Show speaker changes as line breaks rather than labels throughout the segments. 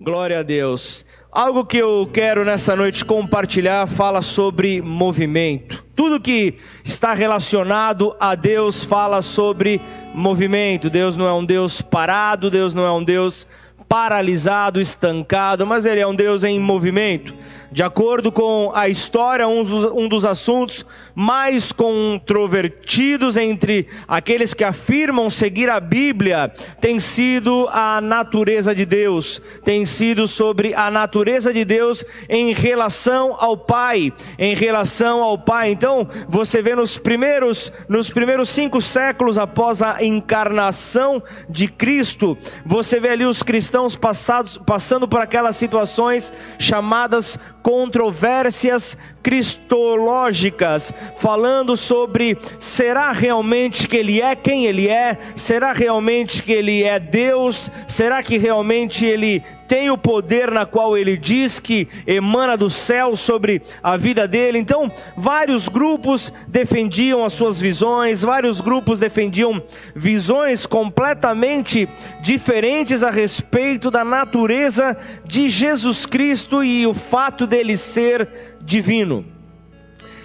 Glória a Deus. Algo que eu quero nessa noite compartilhar fala sobre movimento. Tudo que está relacionado a Deus fala sobre movimento. Deus não é um Deus parado, Deus não é um Deus paralisado, estancado, mas Ele é um Deus em movimento. De acordo com a história, um dos, um dos, assuntos mais controvertidos entre aqueles que afirmam seguir a Bíblia tem sido a natureza de Deus, tem sido sobre a natureza de Deus em relação ao Pai, em relação ao Pai. Então, você vê nos primeiros, nos primeiros cinco séculos após a encarnação de Cristo, você vê ali os cristãos passados, passando por aquelas situações chamadas controvérsias cristológicas, falando sobre será realmente que ele é quem ele é? Será realmente que ele é Deus? Será que realmente ele tem o poder na qual ele diz que emana do céu sobre a vida dele. Então, vários grupos defendiam as suas visões, vários grupos defendiam visões completamente diferentes a respeito da natureza de Jesus Cristo e o fato dele ser divino.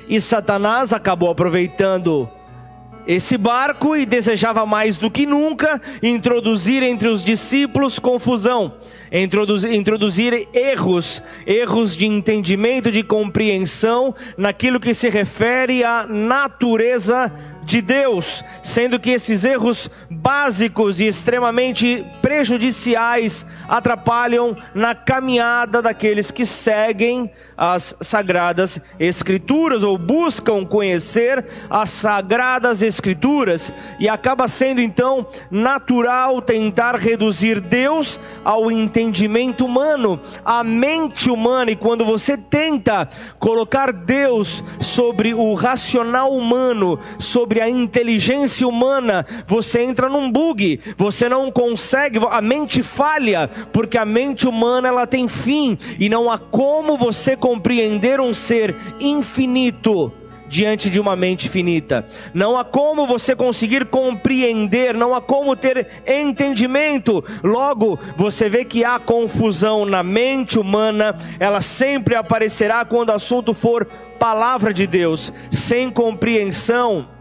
E Satanás acabou aproveitando esse barco e desejava mais do que nunca introduzir entre os discípulos confusão, introduzir, introduzir, erros, erros de entendimento, de compreensão naquilo que se refere à natureza de Deus, sendo que esses erros básicos e extremamente prejudiciais atrapalham na caminhada daqueles que seguem as sagradas escrituras ou buscam conhecer as sagradas escrituras. E acaba sendo então natural tentar reduzir Deus ao entendimento humano, à mente humana. E quando você tenta colocar Deus sobre o racional humano, sobre a inteligência humana, você entra num bug, você não consegue, a mente falha, porque a mente humana ela tem fim e não há como você compreender um ser infinito diante de uma mente finita. Não há como você conseguir compreender, não há como ter entendimento. Logo, você vê que há confusão na mente humana, ela sempre aparecerá quando o assunto for palavra de Deus, sem compreensão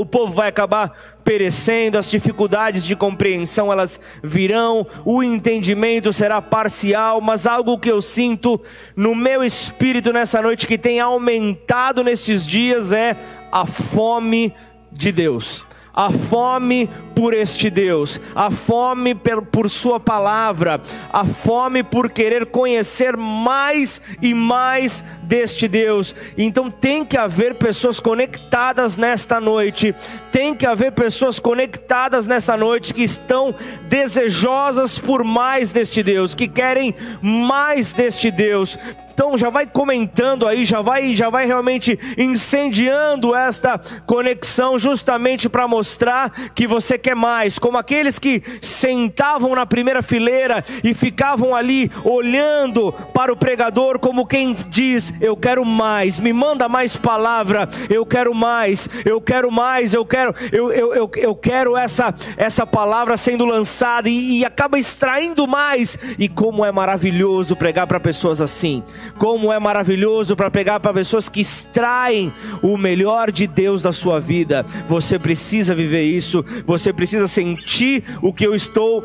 o povo vai acabar perecendo, as dificuldades de compreensão elas virão, o entendimento será parcial, mas algo que eu sinto no meu espírito nessa noite que tem aumentado nesses dias é a fome de Deus. A fome por este Deus, a fome por Sua palavra, a fome por querer conhecer mais e mais deste Deus. Então tem que haver pessoas conectadas nesta noite, tem que haver pessoas conectadas nessa noite que estão desejosas por mais deste Deus, que querem mais deste Deus, então já vai comentando aí, já vai, já vai realmente incendiando esta conexão justamente para mostrar que você quer mais, como aqueles que sentavam na primeira fileira e ficavam ali olhando para o pregador como quem diz: "Eu quero mais, me manda mais palavra, eu quero mais, eu quero mais, eu quero, eu, eu, eu, eu quero essa essa palavra sendo lançada e, e acaba extraindo mais. E como é maravilhoso pregar para pessoas assim. Como é maravilhoso para pegar para pessoas que extraem o melhor de Deus da sua vida. Você precisa viver isso, você precisa sentir o que eu estou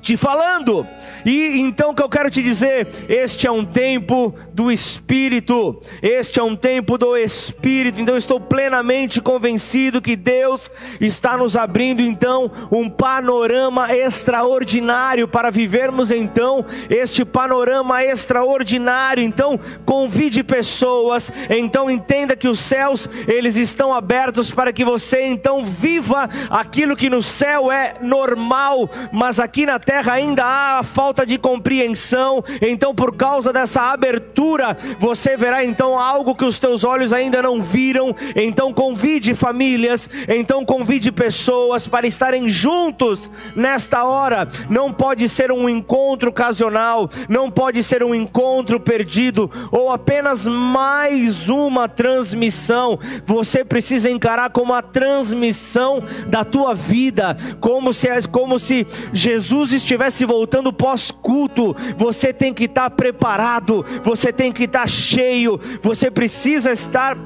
te falando. E então o que eu quero te dizer, este é um tempo do Espírito. Este é um tempo do Espírito. Então estou plenamente convencido que Deus está nos abrindo então um panorama extraordinário para vivermos então este panorama extraordinário. Então convide pessoas, então entenda que os céus eles estão abertos para que você então viva aquilo que no céu é normal, mas aqui na terra ainda há falta de compreensão. Então, por causa dessa abertura, você verá então algo que os teus olhos ainda não viram. Então, convide famílias, então convide pessoas para estarem juntos nesta hora. Não pode ser um encontro ocasional, não pode ser um encontro perdido ou apenas mais uma transmissão. Você precisa encarar como a transmissão da tua vida, como se como se Jesus estivesse voltando pós-culto, você tem que estar preparado, você tem que estar cheio, você precisa estar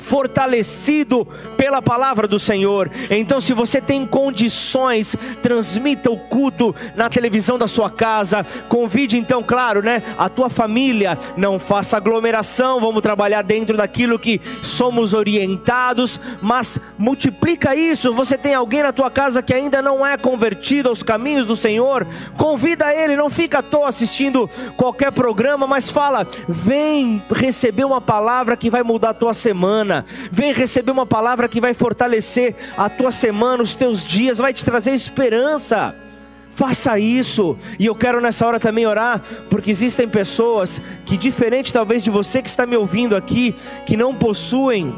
fortalecido pela palavra do Senhor. Então, se você tem condições, transmita o culto na televisão da sua casa. Convide, então, claro, né, a tua família. Não faça aglomeração. Vamos trabalhar dentro daquilo que somos orientados, mas multiplica isso. Você tem alguém na tua casa que ainda não é convertido aos caminhos do Senhor? Convida ele. Não fica à toa assistindo qualquer programa, mas fala: vem receber uma palavra que vai mudar a tua semana semana. Vem receber uma palavra que vai fortalecer a tua semana, os teus dias, vai te trazer esperança. Faça isso. E eu quero nessa hora também orar, porque existem pessoas que, diferente talvez de você que está me ouvindo aqui, que não possuem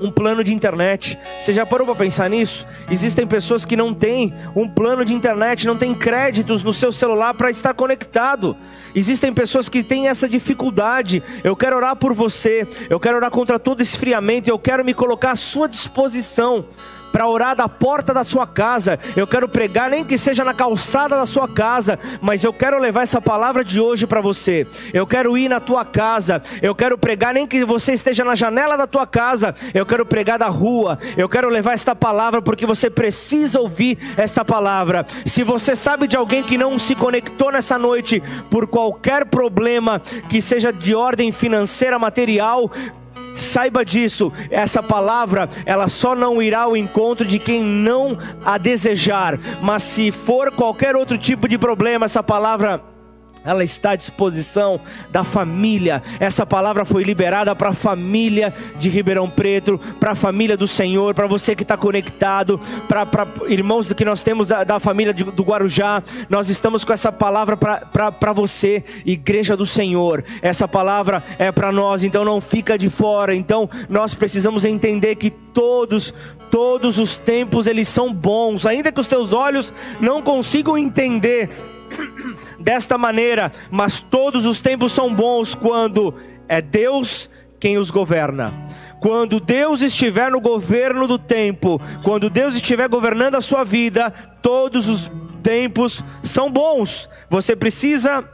um plano de internet. Você já parou para pensar nisso? Existem pessoas que não têm um plano de internet, não têm créditos no seu celular para estar conectado. Existem pessoas que têm essa dificuldade. Eu quero orar por você. Eu quero orar contra todo esfriamento. Eu quero me colocar à sua disposição para orar da porta da sua casa. Eu quero pregar, nem que seja na calçada da sua casa, mas eu quero levar essa palavra de hoje para você. Eu quero ir na tua casa. Eu quero pregar, nem que você esteja na janela da tua casa. Eu quero pregar da rua. Eu quero levar esta palavra porque você precisa ouvir esta palavra. Se você sabe de alguém que não se conectou nessa noite por qualquer problema que seja de ordem financeira, material, Saiba disso, essa palavra, ela só não irá ao encontro de quem não a desejar, mas se for qualquer outro tipo de problema, essa palavra ela está à disposição da família. Essa palavra foi liberada para a família de Ribeirão Preto, para a família do Senhor, para você que está conectado, para irmãos que nós temos da, da família de, do Guarujá. Nós estamos com essa palavra para você, igreja do Senhor. Essa palavra é para nós, então não fica de fora. Então nós precisamos entender que todos, todos os tempos eles são bons, ainda que os teus olhos não consigam entender desta maneira, mas todos os tempos são bons quando é Deus quem os governa. Quando Deus estiver no governo do tempo, quando Deus estiver governando a sua vida, todos os tempos são bons. Você precisa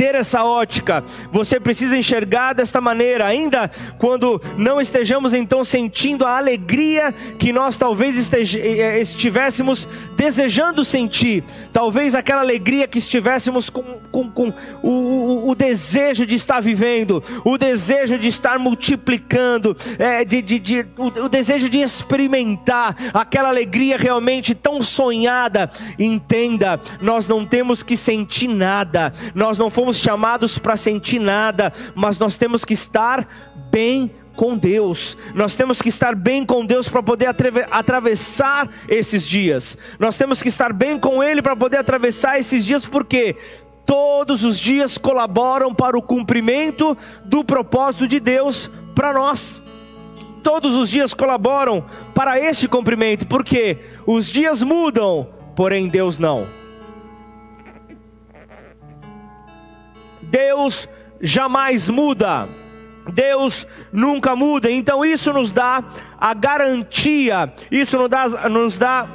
ter essa ótica, você precisa enxergar desta maneira, ainda quando não estejamos então sentindo a alegria que nós talvez eh, estivéssemos desejando sentir, talvez aquela alegria que estivéssemos com, com, com o, o, o, desejo de estar vivendo, o desejo de estar multiplicando, é, de, de, de o, o desejo de experimentar aquela alegria realmente tão sonhada. Entenda, nós não temos que sentir nada, nós não fomos chamados para sentir nada, mas nós temos que estar bem com Deus. Nós temos que estar bem com Deus para poder atravessar esses dias. Nós temos que estar bem com Ele para poder atravessar esses dias, porque todos os dias colaboram para o cumprimento do propósito de Deus para nós. Todos os dias colaboram para este cumprimento, porque os dias mudam, porém Deus não. Deus jamais muda. Deus nunca muda. Então isso nos dá a garantia, isso nos dá, nos dá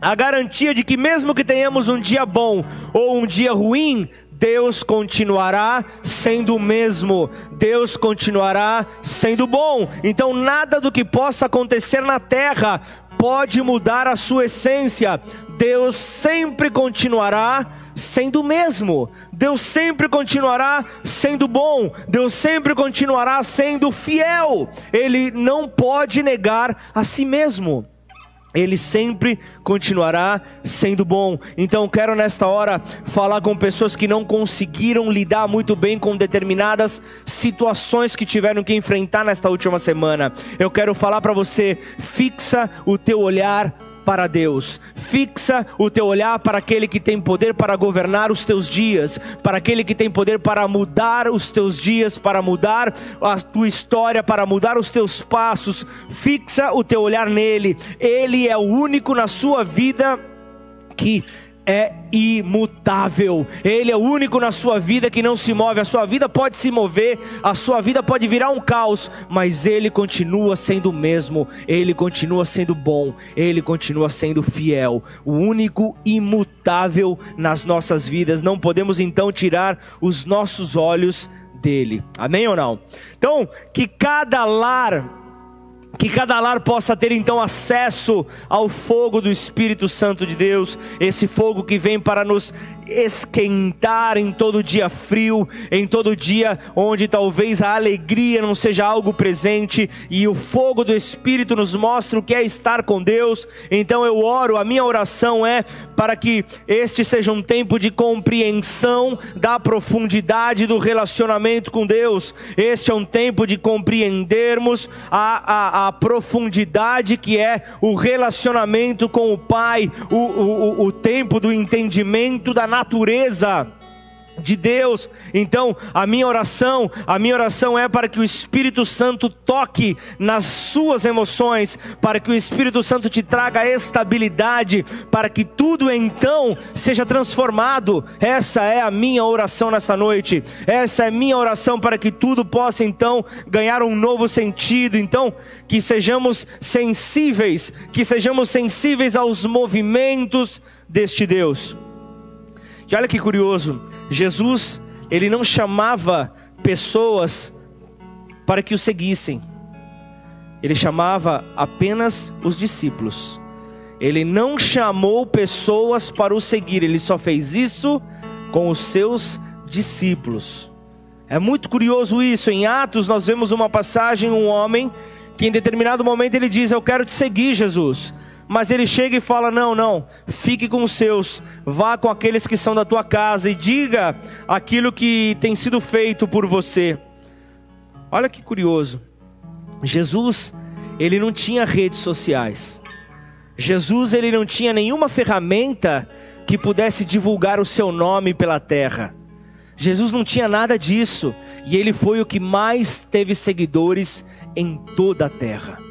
a garantia de que mesmo que tenhamos um dia bom ou um dia ruim, Deus continuará sendo o mesmo, Deus continuará sendo bom. Então nada do que possa acontecer na terra pode mudar a sua essência. Deus sempre continuará sendo o mesmo. Deus sempre continuará sendo bom. Deus sempre continuará sendo fiel. Ele não pode negar a si mesmo ele sempre continuará sendo bom. Então, quero nesta hora falar com pessoas que não conseguiram lidar muito bem com determinadas situações que tiveram que enfrentar nesta última semana. Eu quero falar para você: fixa o teu olhar para Deus. Fixa o teu olhar para aquele que tem poder para governar os teus dias, para aquele que tem poder para mudar os teus dias, para mudar a tua história, para mudar os teus passos. Fixa o teu olhar nele. Ele é o único na sua vida que é imutável. Ele é o único na sua vida que não se move. A sua vida pode se mover, a sua vida pode virar um caos, mas ele continua sendo o mesmo. Ele continua sendo bom, ele continua sendo fiel, o único imutável nas nossas vidas. Não podemos então tirar os nossos olhos dele. Amém ou não? Então, que cada lar que cada lar possa ter então acesso ao fogo do Espírito Santo de Deus, esse fogo que vem para nos esquentar em todo dia frio, em todo dia onde talvez a alegria não seja algo presente e o fogo do Espírito nos mostra o que é estar com Deus. Então eu oro, a minha oração é para que este seja um tempo de compreensão da profundidade do relacionamento com Deus. Este é um tempo de compreendermos a, a a profundidade que é o relacionamento com o Pai, o, o, o tempo do entendimento da natureza de Deus. Então, a minha oração, a minha oração é para que o Espírito Santo toque nas suas emoções, para que o Espírito Santo te traga estabilidade, para que tudo então seja transformado. Essa é a minha oração nessa noite. Essa é a minha oração para que tudo possa então ganhar um novo sentido. Então, que sejamos sensíveis, que sejamos sensíveis aos movimentos deste Deus. E olha que curioso, Jesus, ele não chamava pessoas para que o seguissem. Ele chamava apenas os discípulos. Ele não chamou pessoas para o seguir, ele só fez isso com os seus discípulos. É muito curioso isso. Em Atos nós vemos uma passagem, um homem que em determinado momento ele diz: "Eu quero te seguir, Jesus". Mas ele chega e fala: Não, não, fique com os seus, vá com aqueles que são da tua casa e diga aquilo que tem sido feito por você. Olha que curioso. Jesus, ele não tinha redes sociais. Jesus, ele não tinha nenhuma ferramenta que pudesse divulgar o seu nome pela terra. Jesus não tinha nada disso, e ele foi o que mais teve seguidores em toda a terra.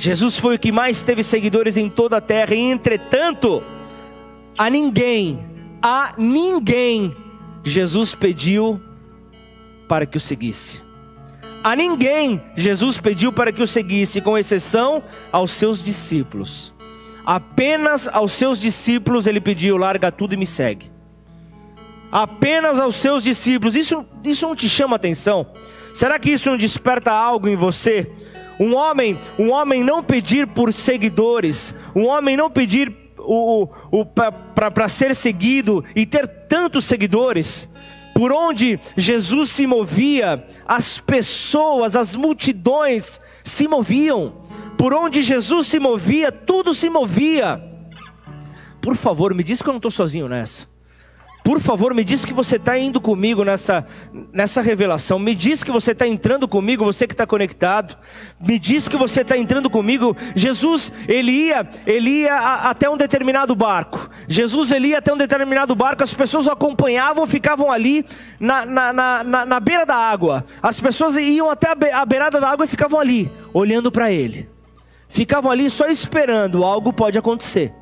Jesus foi o que mais teve seguidores em toda a terra, e entretanto, a ninguém, a ninguém, Jesus pediu para que o seguisse. A ninguém Jesus pediu para que o seguisse, com exceção aos seus discípulos. Apenas aos seus discípulos ele pediu: larga tudo e me segue. Apenas aos seus discípulos. Isso, isso não te chama atenção? Será que isso não desperta algo em você? Um homem, um homem não pedir por seguidores, um homem não pedir o, o, o para ser seguido e ter tantos seguidores. Por onde Jesus se movia, as pessoas, as multidões se moviam. Por onde Jesus se movia, tudo se movia. Por favor, me diz que eu não estou sozinho nessa. Por favor, me diz que você está indo comigo nessa, nessa revelação. Me diz que você está entrando comigo, você que está conectado. Me diz que você está entrando comigo. Jesus, ele ia, ele ia a, até um determinado barco. Jesus, ele ia até um determinado barco. As pessoas o acompanhavam, ficavam ali na, na, na, na, na beira da água. As pessoas iam até a, be, a beirada da água e ficavam ali, olhando para ele. Ficavam ali só esperando, algo pode acontecer.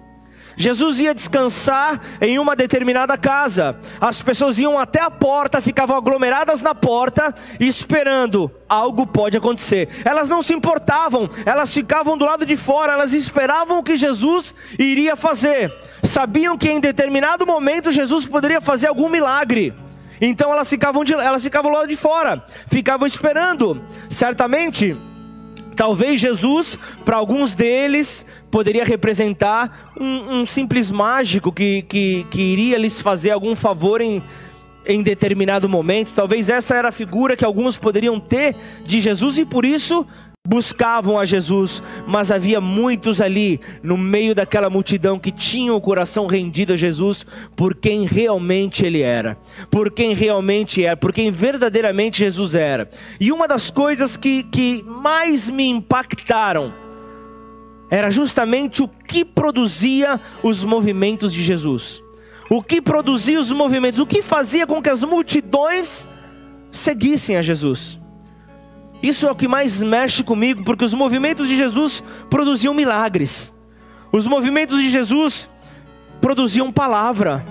Jesus ia descansar em uma determinada casa. As pessoas iam até a porta, ficavam aglomeradas na porta, esperando algo pode acontecer. Elas não se importavam, elas ficavam do lado de fora, elas esperavam o que Jesus iria fazer. Sabiam que em determinado momento Jesus poderia fazer algum milagre. Então elas ficavam, de, elas ficavam do lado de fora, ficavam esperando. Certamente, talvez Jesus, para alguns deles, poderia representar um, um simples mágico que, que, que iria lhes fazer algum favor em, em determinado momento. Talvez essa era a figura que alguns poderiam ter de Jesus e por isso buscavam a Jesus, mas havia muitos ali no meio daquela multidão que tinham o coração rendido a Jesus por quem realmente ele era, por quem realmente era, por quem verdadeiramente Jesus era. E uma das coisas que, que mais me impactaram era justamente o que produzia os movimentos de Jesus. O que produzia os movimentos, o que fazia com que as multidões seguissem a Jesus. Isso é o que mais mexe comigo, porque os movimentos de Jesus produziam milagres. Os movimentos de Jesus produziam palavra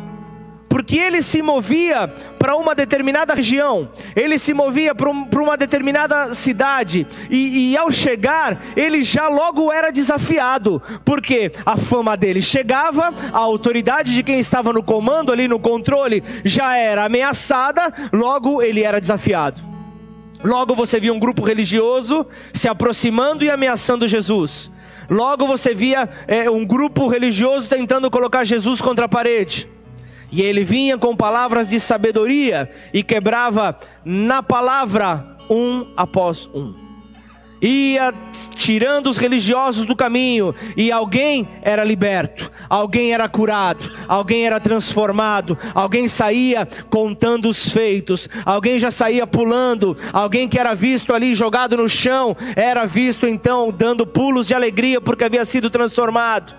porque ele se movia para uma determinada região, ele se movia para uma determinada cidade, e, e, ao chegar, ele já logo era desafiado, porque a fama dele chegava, a autoridade de quem estava no comando, ali no controle, já era ameaçada, logo ele era desafiado. Logo você via um grupo religioso se aproximando e ameaçando Jesus. Logo você via é, um grupo religioso tentando colocar Jesus contra a parede. E ele vinha com palavras de sabedoria e quebrava na palavra um após um. Ia tirando os religiosos do caminho, e alguém era liberto, alguém era curado, alguém era transformado, alguém saía contando os feitos, alguém já saía pulando, alguém que era visto ali jogado no chão, era visto então dando pulos de alegria porque havia sido transformado.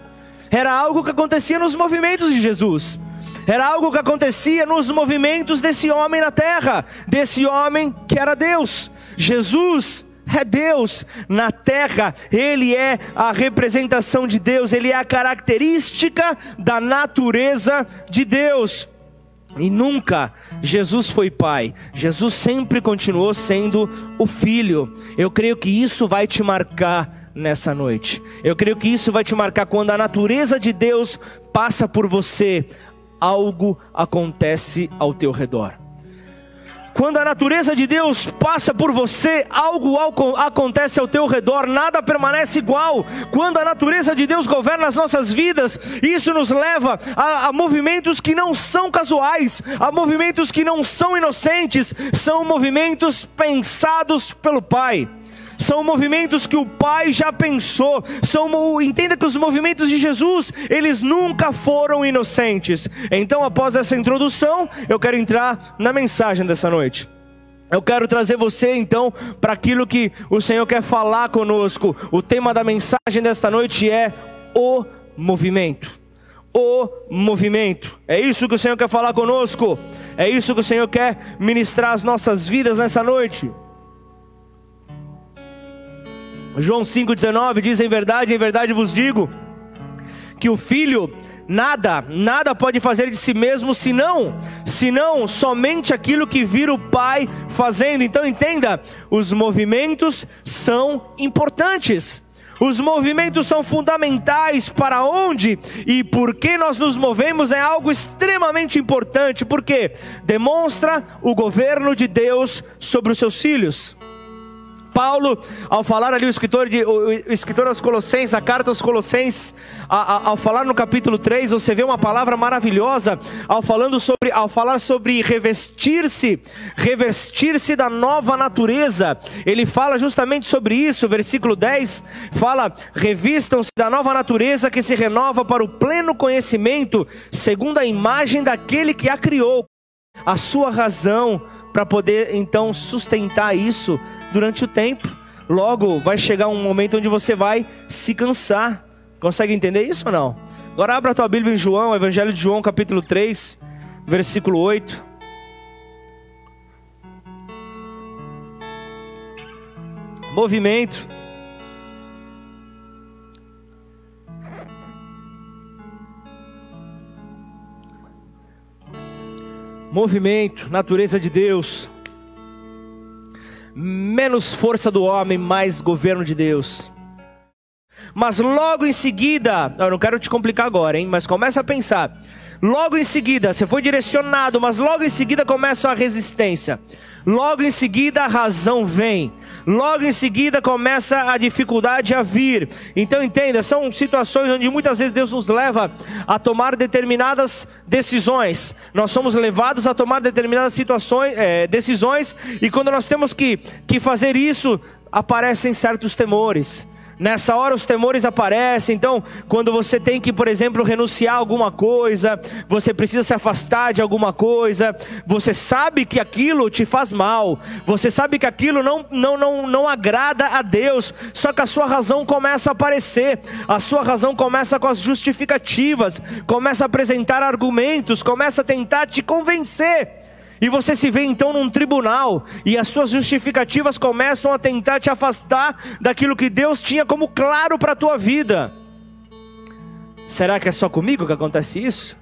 Era algo que acontecia nos movimentos de Jesus. Era algo que acontecia nos movimentos desse homem na terra, desse homem que era Deus. Jesus é Deus na terra, Ele é a representação de Deus, Ele é a característica da natureza de Deus. E nunca Jesus foi pai, Jesus sempre continuou sendo o filho. Eu creio que isso vai te marcar nessa noite. Eu creio que isso vai te marcar quando a natureza de Deus passa por você, algo acontece ao teu redor. Quando a natureza de Deus passa por você, algo acontece ao teu redor, nada permanece igual. Quando a natureza de Deus governa as nossas vidas, isso nos leva a, a, movimentos que não são casuais, a movimentos que não são inocentes, são movimentos pensados pelo Pai são movimentos que o Pai já pensou, são, entenda que os movimentos de Jesus, eles nunca foram inocentes. Então, após essa introdução, eu quero entrar na mensagem dessa noite. Eu quero trazer você então para aquilo que o Senhor quer falar conosco. O tema da mensagem desta noite é o movimento. O movimento. É isso que o Senhor quer falar conosco. É isso que o Senhor quer ministrar às nossas vidas nessa noite. João 5,19 diz: Em verdade, em verdade vos digo, que o filho nada, nada pode fazer de si mesmo, senão, senão somente aquilo que vira o Pai fazendo. Então entenda, os movimentos são importantes. Os movimentos são fundamentais para onde e por que nós nos movemos é algo extremamente importante, porque demonstra o governo de Deus sobre os seus filhos. Paulo, ao falar ali, o escritor, de, o escritor aos Colossenses, a carta aos Colossenses, a, a, ao falar no capítulo 3, você vê uma palavra maravilhosa ao, falando sobre, ao falar sobre revestir-se, revestir-se da nova natureza. Ele fala justamente sobre isso, versículo 10 fala: revistam-se da nova natureza que se renova para o pleno conhecimento, segundo a imagem daquele que a criou. A sua razão para poder então sustentar isso durante o tempo. Logo vai chegar um momento onde você vai se cansar. Consegue entender isso ou não? Agora abra a tua Bíblia em João, Evangelho de João, capítulo 3, versículo 8. Movimento. Movimento, natureza de Deus menos força do homem, mais governo de Deus. Mas logo em seguida, eu não quero te complicar agora, hein? Mas começa a pensar. Logo em seguida, você foi direcionado, mas logo em seguida começa a resistência. Logo em seguida a razão vem. Logo em seguida começa a dificuldade a vir. Então entenda, são situações onde muitas vezes Deus nos leva a tomar determinadas decisões. Nós somos levados a tomar determinadas situações, é, decisões, e quando nós temos que, que fazer isso, aparecem certos temores Nessa hora os temores aparecem. Então, quando você tem que, por exemplo, renunciar a alguma coisa, você precisa se afastar de alguma coisa, você sabe que aquilo te faz mal, você sabe que aquilo não, não, não, não agrada a Deus, só que a sua razão começa a aparecer, a sua razão começa com as justificativas, começa a apresentar argumentos, começa a tentar te convencer. E você se vê então num tribunal, e as suas justificativas começam a tentar te afastar daquilo que Deus tinha como claro para a tua vida. Será que é só comigo que acontece isso?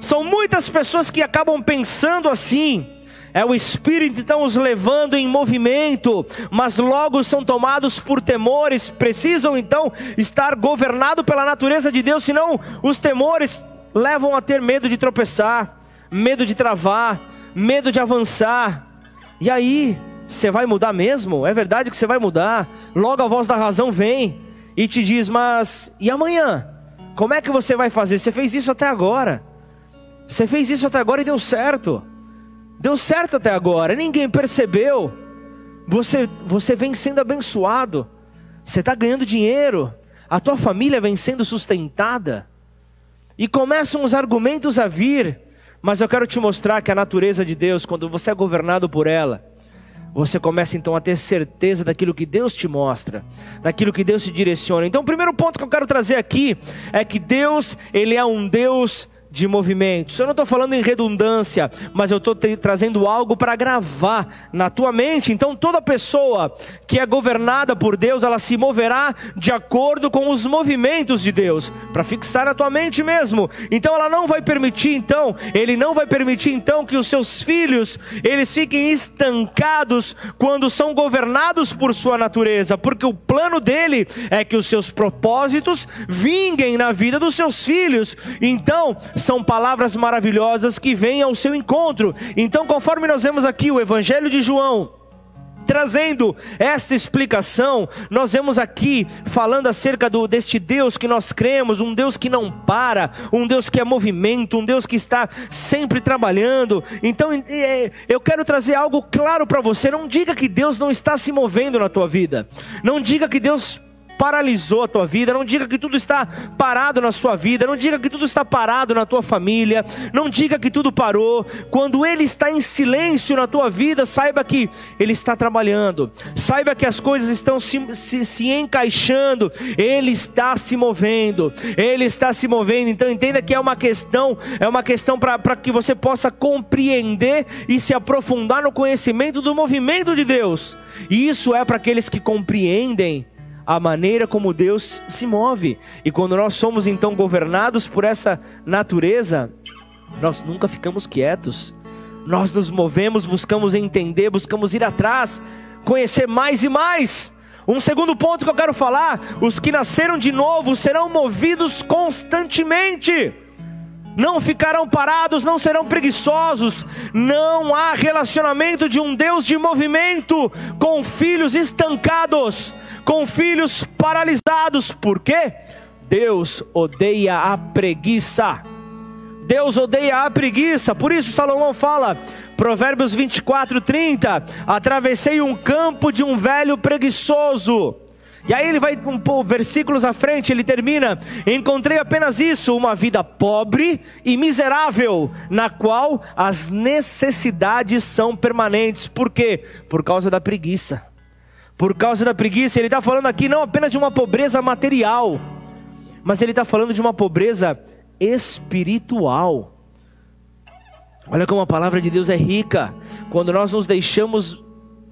São muitas pessoas que acabam pensando assim. É o Espírito então os levando em movimento, mas logo são tomados por temores, precisam então estar governados pela natureza de Deus, senão os temores levam a ter medo de tropeçar, medo de travar, medo de avançar. E aí, você vai mudar mesmo? É verdade que você vai mudar. Logo a voz da razão vem e te diz: Mas e amanhã? Como é que você vai fazer? Você fez isso até agora. Você fez isso até agora e deu certo. Deu certo até agora, ninguém percebeu. Você, você vem sendo abençoado. Você está ganhando dinheiro. A tua família vem sendo sustentada. E começam os argumentos a vir. Mas eu quero te mostrar que a natureza de Deus, quando você é governado por ela, você começa então a ter certeza daquilo que Deus te mostra, daquilo que Deus te direciona. Então, o primeiro ponto que eu quero trazer aqui é que Deus, ele é um Deus de movimentos. Eu não estou falando em redundância, mas eu estou trazendo algo para gravar na tua mente. Então, toda pessoa que é governada por Deus, ela se moverá de acordo com os movimentos de Deus, para fixar na tua mente mesmo. Então, ela não vai permitir, então, ele não vai permitir, então, que os seus filhos eles fiquem estancados quando são governados por sua natureza, porque o plano dele é que os seus propósitos vinguem na vida dos seus filhos. Então, são palavras maravilhosas que vêm ao seu encontro. Então, conforme nós vemos aqui o Evangelho de João, Trazendo esta explicação, nós vemos aqui falando acerca do, deste Deus que nós cremos, um Deus que não para, um Deus que é movimento, um Deus que está sempre trabalhando. Então é, eu quero trazer algo claro para você: não diga que Deus não está se movendo na tua vida, não diga que Deus paralisou a tua vida, não diga que tudo está parado na sua vida, não diga que tudo está parado na tua família, não diga que tudo parou. Quando Ele está em silêncio na tua vida, saiba que Ele está trabalhando, saiba que as coisas estão se, se, se encaixando, Ele está se movendo, Ele está se movendo. Então entenda que é uma questão, é uma questão para que você possa compreender e se aprofundar no conhecimento do movimento de Deus. E isso é para aqueles que compreendem a maneira como Deus se move. E quando nós somos então governados por essa natureza, nós nunca ficamos quietos. Nós nos movemos, buscamos entender, buscamos ir atrás, conhecer mais e mais. Um segundo ponto que eu quero falar: os que nasceram de novo serão movidos constantemente não ficarão parados, não serão preguiçosos. Não há relacionamento de um Deus de movimento com filhos estancados, com filhos paralisados. Por quê? Deus odeia a preguiça. Deus odeia a preguiça, por isso Salomão fala, Provérbios 24, 30: Atravessei um campo de um velho preguiçoso e aí ele vai um pouco versículos à frente, ele termina: Encontrei apenas isso, uma vida pobre e miserável, na qual as necessidades são permanentes. Por quê? Por causa da preguiça. Por causa da preguiça, ele está falando aqui não apenas de uma pobreza material, mas ele está falando de uma pobreza espiritual. Olha como a palavra de Deus é rica. Quando nós nos deixamos,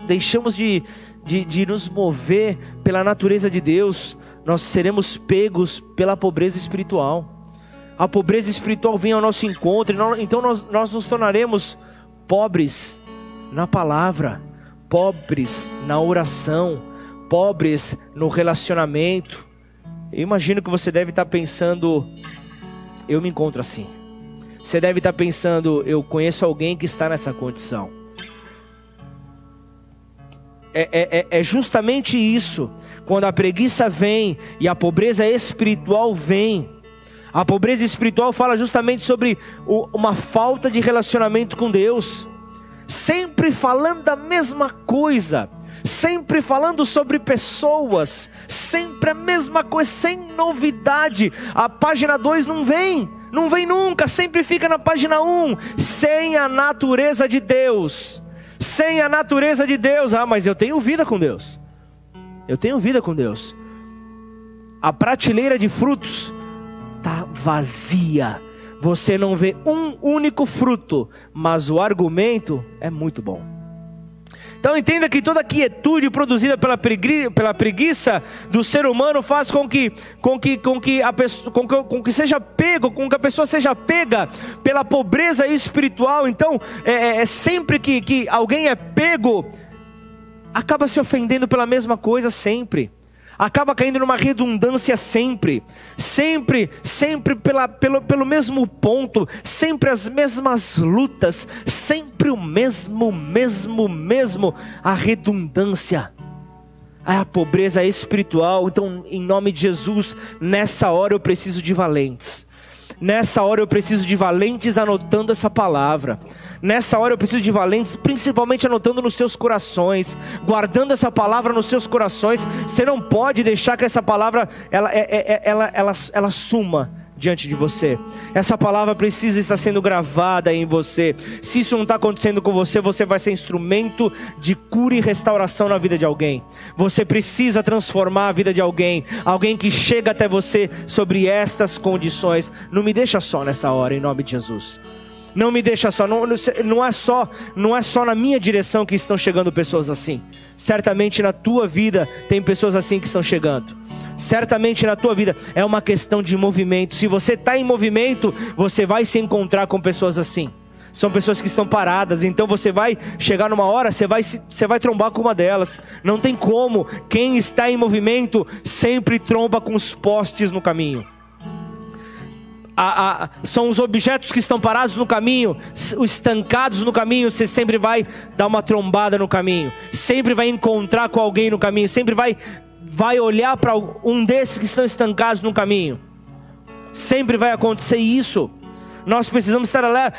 deixamos de de, de nos mover pela natureza de Deus, nós seremos pegos pela pobreza espiritual. A pobreza espiritual vem ao nosso encontro, então nós, nós nos tornaremos pobres na palavra, pobres na oração, pobres no relacionamento. Eu imagino que você deve estar pensando, eu me encontro assim. Você deve estar pensando, eu conheço alguém que está nessa condição. É, é, é, é justamente isso. Quando a preguiça vem e a pobreza espiritual vem. A pobreza espiritual fala justamente sobre uma falta de relacionamento com Deus. Sempre falando da mesma coisa. Sempre falando sobre pessoas. Sempre a mesma coisa, sem novidade. A página 2 não vem. Não vem nunca, sempre fica na página 1, um, sem a natureza de Deus sem a natureza de Deus. Ah, mas eu tenho vida com Deus. Eu tenho vida com Deus. A prateleira de frutos está vazia. Você não vê um único fruto, mas o argumento é muito bom. Então entenda que toda quietude produzida pela, pregui, pela preguiça do ser humano faz com que, com que, com que, a pessoa, com que, com que seja pego, com que a pessoa seja pega pela pobreza espiritual. Então, é, é, é sempre que, que alguém é pego, acaba se ofendendo pela mesma coisa sempre acaba caindo numa redundância sempre, sempre, sempre pela, pelo, pelo mesmo ponto, sempre as mesmas lutas, sempre o mesmo, mesmo, mesmo, a redundância. A pobreza espiritual, então, em nome de Jesus, nessa hora eu preciso de valentes. Nessa hora eu preciso de valentes anotando essa palavra. Nessa hora eu preciso de valentes, principalmente anotando nos seus corações, guardando essa palavra nos seus corações. Você não pode deixar que essa palavra ela, ela, é, é, é, ela, ela, ela suma diante de você. Essa palavra precisa estar sendo gravada em você. Se isso não está acontecendo com você, você vai ser instrumento de cura e restauração na vida de alguém. Você precisa transformar a vida de alguém, alguém que chega até você sobre estas condições. Não me deixa só nessa hora, em nome de Jesus. Não me deixa só, não, não, é só, não é só na minha direção que estão chegando pessoas assim. Certamente na tua vida tem pessoas assim que estão chegando. Certamente na tua vida é uma questão de movimento. Se você está em movimento, você vai se encontrar com pessoas assim. São pessoas que estão paradas, então você vai chegar numa hora, você vai, você vai trombar com uma delas. Não tem como. Quem está em movimento sempre tromba com os postes no caminho a, a, são os objetos que estão parados no caminho, os estancados no caminho, você sempre vai dar uma trombada no caminho, sempre vai encontrar com alguém no caminho, sempre vai, vai olhar para um desses que estão estancados no caminho. Sempre vai acontecer isso. Nós precisamos estar alerta.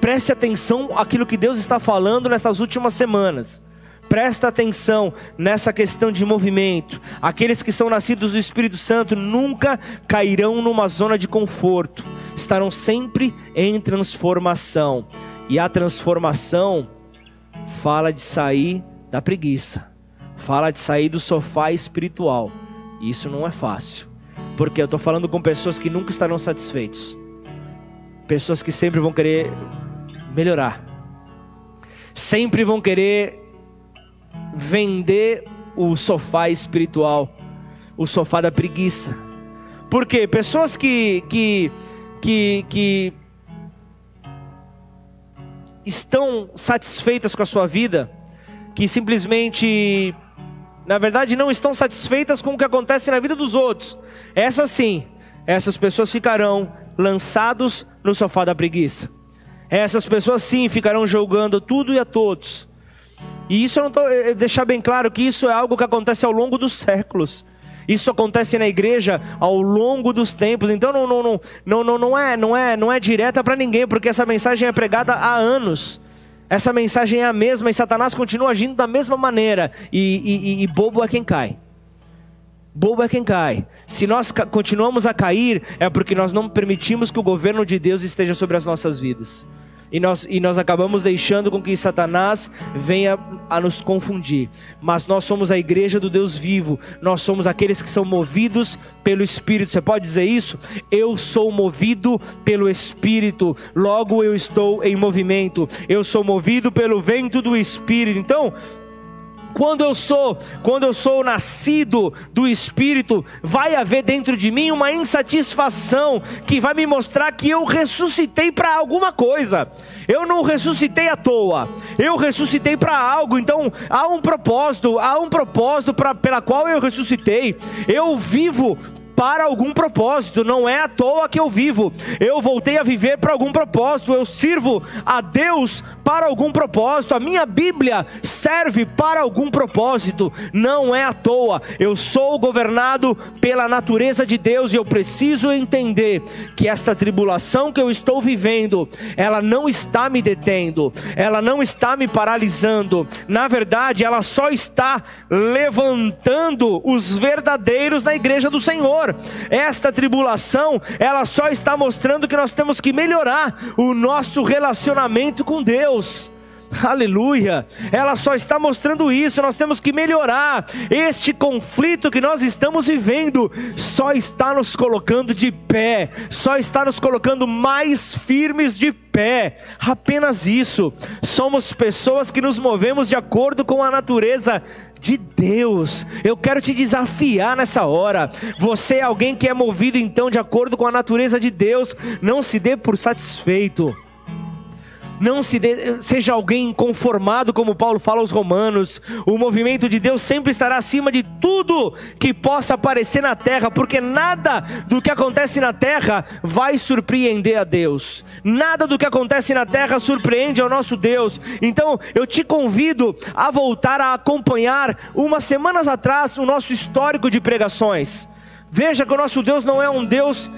Preste atenção àquilo que Deus está falando nessas últimas semanas. Presta atenção nessa questão de movimento. Aqueles que são nascidos do Espírito Santo nunca cairão numa zona de conforto. Estarão sempre em transformação. E a transformação fala de sair da preguiça. Fala de sair do sofá espiritual. Isso não é fácil. Porque eu estou falando com pessoas que nunca estarão satisfeitos. Pessoas que sempre vão querer melhorar. Sempre vão querer vender o sofá espiritual, o sofá da preguiça. Por quê? Pessoas que, que, que, que estão satisfeitas com a sua vida, que simplesmente, na verdade, não estão satisfeitas com o que acontece na vida dos outros. Essas sim, essas pessoas ficarão lançados no sofá da preguiça. Essas pessoas sim ficarão julgando tudo e a todos. E isso eu não estou eh, eh, deixar bem claro que isso é algo que acontece ao longo dos séculos. Isso acontece na igreja ao longo dos tempos. Então não, não, não, não, não, não é, não é, não é direta para ninguém, porque essa mensagem é pregada há anos. Essa mensagem é a mesma e Satanás continua agindo da mesma maneira. E, e, e bobo é quem cai. Bobo é quem cai. Se nós continuamos a cair, é porque nós não permitimos que o governo de Deus esteja sobre as nossas vidas. E nós, e nós acabamos deixando com que Satanás venha a nos confundir. Mas nós somos a igreja do Deus vivo. Nós somos aqueles que são movidos pelo Espírito. Você pode dizer isso? Eu sou movido pelo Espírito. Logo eu estou em movimento. Eu sou movido pelo vento do Espírito. Então, quando eu sou, quando eu sou nascido do Espírito, vai haver dentro de mim uma insatisfação que vai me mostrar que eu ressuscitei para alguma coisa. Eu não ressuscitei à toa. Eu ressuscitei para algo. Então há um propósito, há um propósito pela qual eu ressuscitei. Eu vivo para algum propósito, não é à toa que eu vivo. Eu voltei a viver para algum propósito, eu sirvo a Deus para algum propósito. A minha Bíblia serve para algum propósito, não é à toa. Eu sou governado pela natureza de Deus e eu preciso entender que esta tribulação que eu estou vivendo, ela não está me detendo, ela não está me paralisando. Na verdade, ela só está levantando os verdadeiros na igreja do Senhor. Esta tribulação, ela só está mostrando que nós temos que melhorar o nosso relacionamento com Deus. Aleluia! Ela só está mostrando isso. Nós temos que melhorar. Este conflito que nós estamos vivendo só está nos colocando de pé, só está nos colocando mais firmes de pé. Apenas isso. Somos pessoas que nos movemos de acordo com a natureza de Deus. Eu quero te desafiar nessa hora. Você é alguém que é movido então de acordo com a natureza de Deus. Não se dê por satisfeito não se de, seja alguém conformado, como Paulo fala aos Romanos. O movimento de Deus sempre estará acima de tudo que possa aparecer na terra, porque nada do que acontece na terra vai surpreender a Deus. Nada do que acontece na terra surpreende ao nosso Deus. Então, eu te convido a voltar a acompanhar umas semanas atrás o nosso histórico de pregações. Veja que o nosso Deus não é um Deus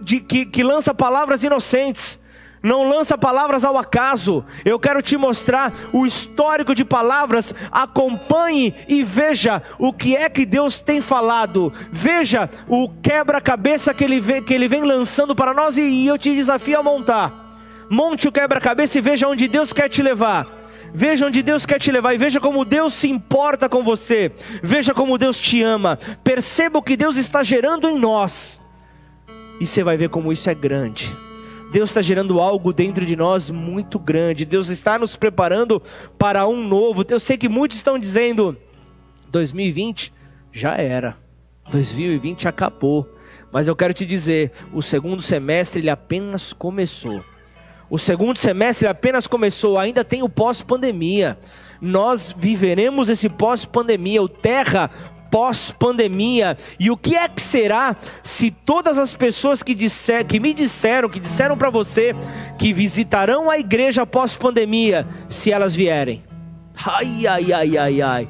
de, que, que lança palavras inocentes não lança palavras ao acaso. Eu quero te mostrar o histórico de palavras. Acompanhe e veja o que é que Deus tem falado. Veja o quebra-cabeça que ele, vem, que ele vem lançando para nós e eu te desafio a montar. Monte o quebra-cabeça e veja onde Deus quer te levar. Veja onde Deus quer te levar e veja como Deus se importa com você. Veja como Deus te ama. Perceba o que Deus está gerando em nós. E você vai ver como isso é grande. Deus está gerando algo dentro de nós muito grande. Deus está nos preparando para um novo. Eu sei que muitos estão dizendo: 2020 já era, 2020 acabou. Mas eu quero te dizer: o segundo semestre ele apenas começou. O segundo semestre apenas começou, ainda tem o pós-pandemia. Nós viveremos esse pós-pandemia. O terra pós-pandemia. E o que é que será se todas as pessoas que, disser, que me disseram, que disseram para você que visitarão a igreja pós-pandemia, se elas vierem? Ai, ai, ai, ai, ai.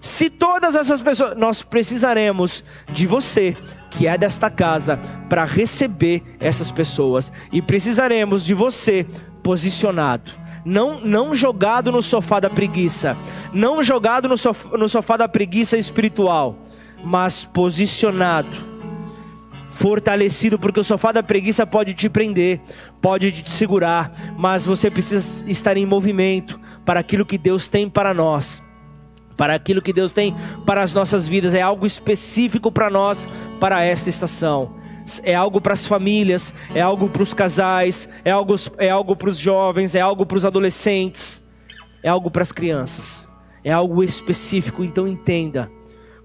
Se todas essas pessoas, nós precisaremos de você, que é desta casa, para receber essas pessoas, e precisaremos de você posicionado não, não jogado no sofá da preguiça, não jogado no sofá, no sofá da preguiça espiritual, mas posicionado, fortalecido, porque o sofá da preguiça pode te prender, pode te segurar, mas você precisa estar em movimento para aquilo que Deus tem para nós. Para aquilo que Deus tem para as nossas vidas, é algo específico para nós, para esta estação é algo para as famílias, é algo para os casais, é algo, é algo para os jovens, é algo para os adolescentes, é algo para as crianças, é algo específico. Então entenda.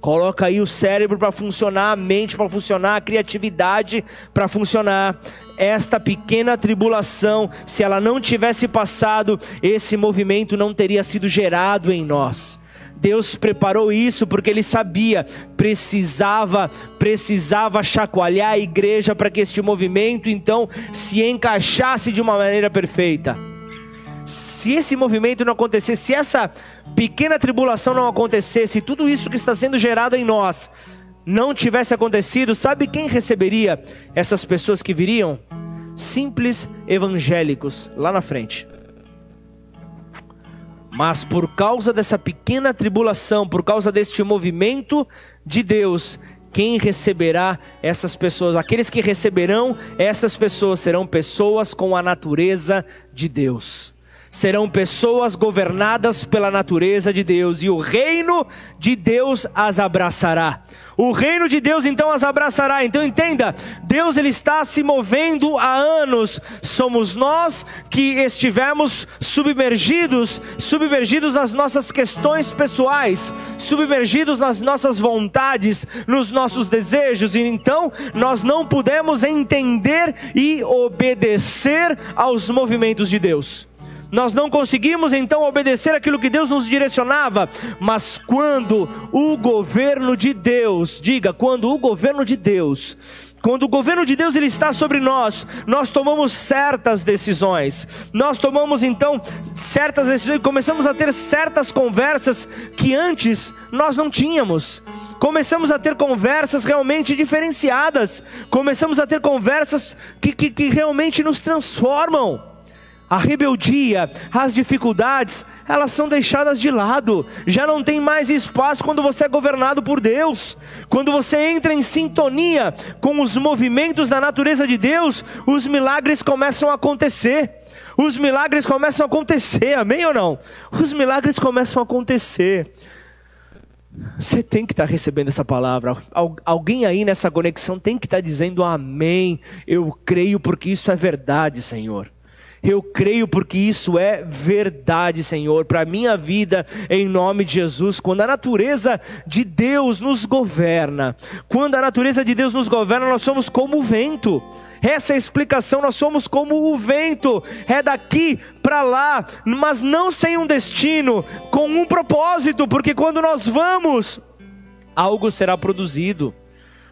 Coloca aí o cérebro para funcionar, a mente para funcionar, a criatividade para funcionar. Esta pequena tribulação, se ela não tivesse passado, esse movimento não teria sido gerado em nós. Deus preparou isso porque ele sabia, precisava, precisava chacoalhar a igreja para que este movimento então se encaixasse de uma maneira perfeita. Se esse movimento não acontecesse, se essa pequena tribulação não acontecesse, tudo isso que está sendo gerado em nós não tivesse acontecido, sabe quem receberia essas pessoas que viriam? Simples evangélicos lá na frente. Mas por causa dessa pequena tribulação, por causa deste movimento de Deus, quem receberá essas pessoas? Aqueles que receberão essas pessoas serão pessoas com a natureza de Deus serão pessoas governadas pela natureza de Deus, e o reino de Deus as abraçará. O reino de Deus então as abraçará. Então entenda, Deus ele está se movendo há anos. Somos nós que estivemos submergidos, submergidos nas nossas questões pessoais, submergidos nas nossas vontades, nos nossos desejos, e então nós não pudemos entender e obedecer aos movimentos de Deus nós não conseguimos então obedecer aquilo que Deus nos direcionava, mas quando o governo de Deus, diga, quando o governo de Deus quando o governo de Deus ele está sobre nós, nós tomamos certas decisões. Nós tomamos então certas decisões, começamos a ter certas conversas que antes nós não tínhamos. Começamos a ter conversas realmente diferenciadas. Começamos a ter conversas que, que, que realmente nos transformam a rebeldia, as dificuldades, elas são deixadas de lado. Já não tem mais espaço quando você é governado por Deus. Quando você entra em sintonia com os movimentos da natureza de Deus, os milagres começam a acontecer. os milagres começam a acontecer, amém ou não? Os milagres começam a acontecer. Você tem que estar tá recebendo essa palavra. Alguém aí nessa conexão tem que estar tá dizendo amém. Eu creio porque isso é verdade, Senhor. Eu creio porque isso é verdade, Senhor, para a minha vida, em nome de Jesus. Quando a natureza de Deus nos governa, quando a natureza de Deus nos governa, nós somos como o vento. Essa é a explicação, nós somos como o vento, é daqui para lá, mas não sem um destino, com um propósito, porque quando nós vamos, algo será produzido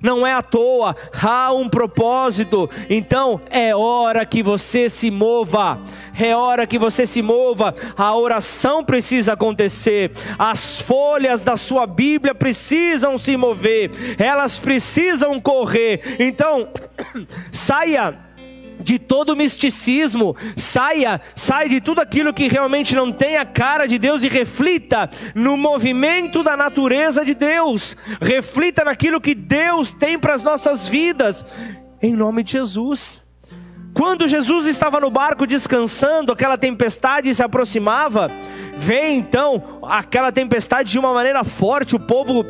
não é à toa, há um propósito. Então é hora que você se mova, é hora que você se mova. A oração precisa acontecer, as folhas da sua Bíblia precisam se mover, elas precisam correr. Então, saia de todo misticismo, saia, saia de tudo aquilo que realmente não tem a cara de Deus e reflita no movimento da natureza de Deus, reflita naquilo que Deus tem para as nossas vidas, em nome de Jesus. Quando Jesus estava no barco descansando, aquela tempestade se aproximava, vem então aquela tempestade de uma maneira forte, o povo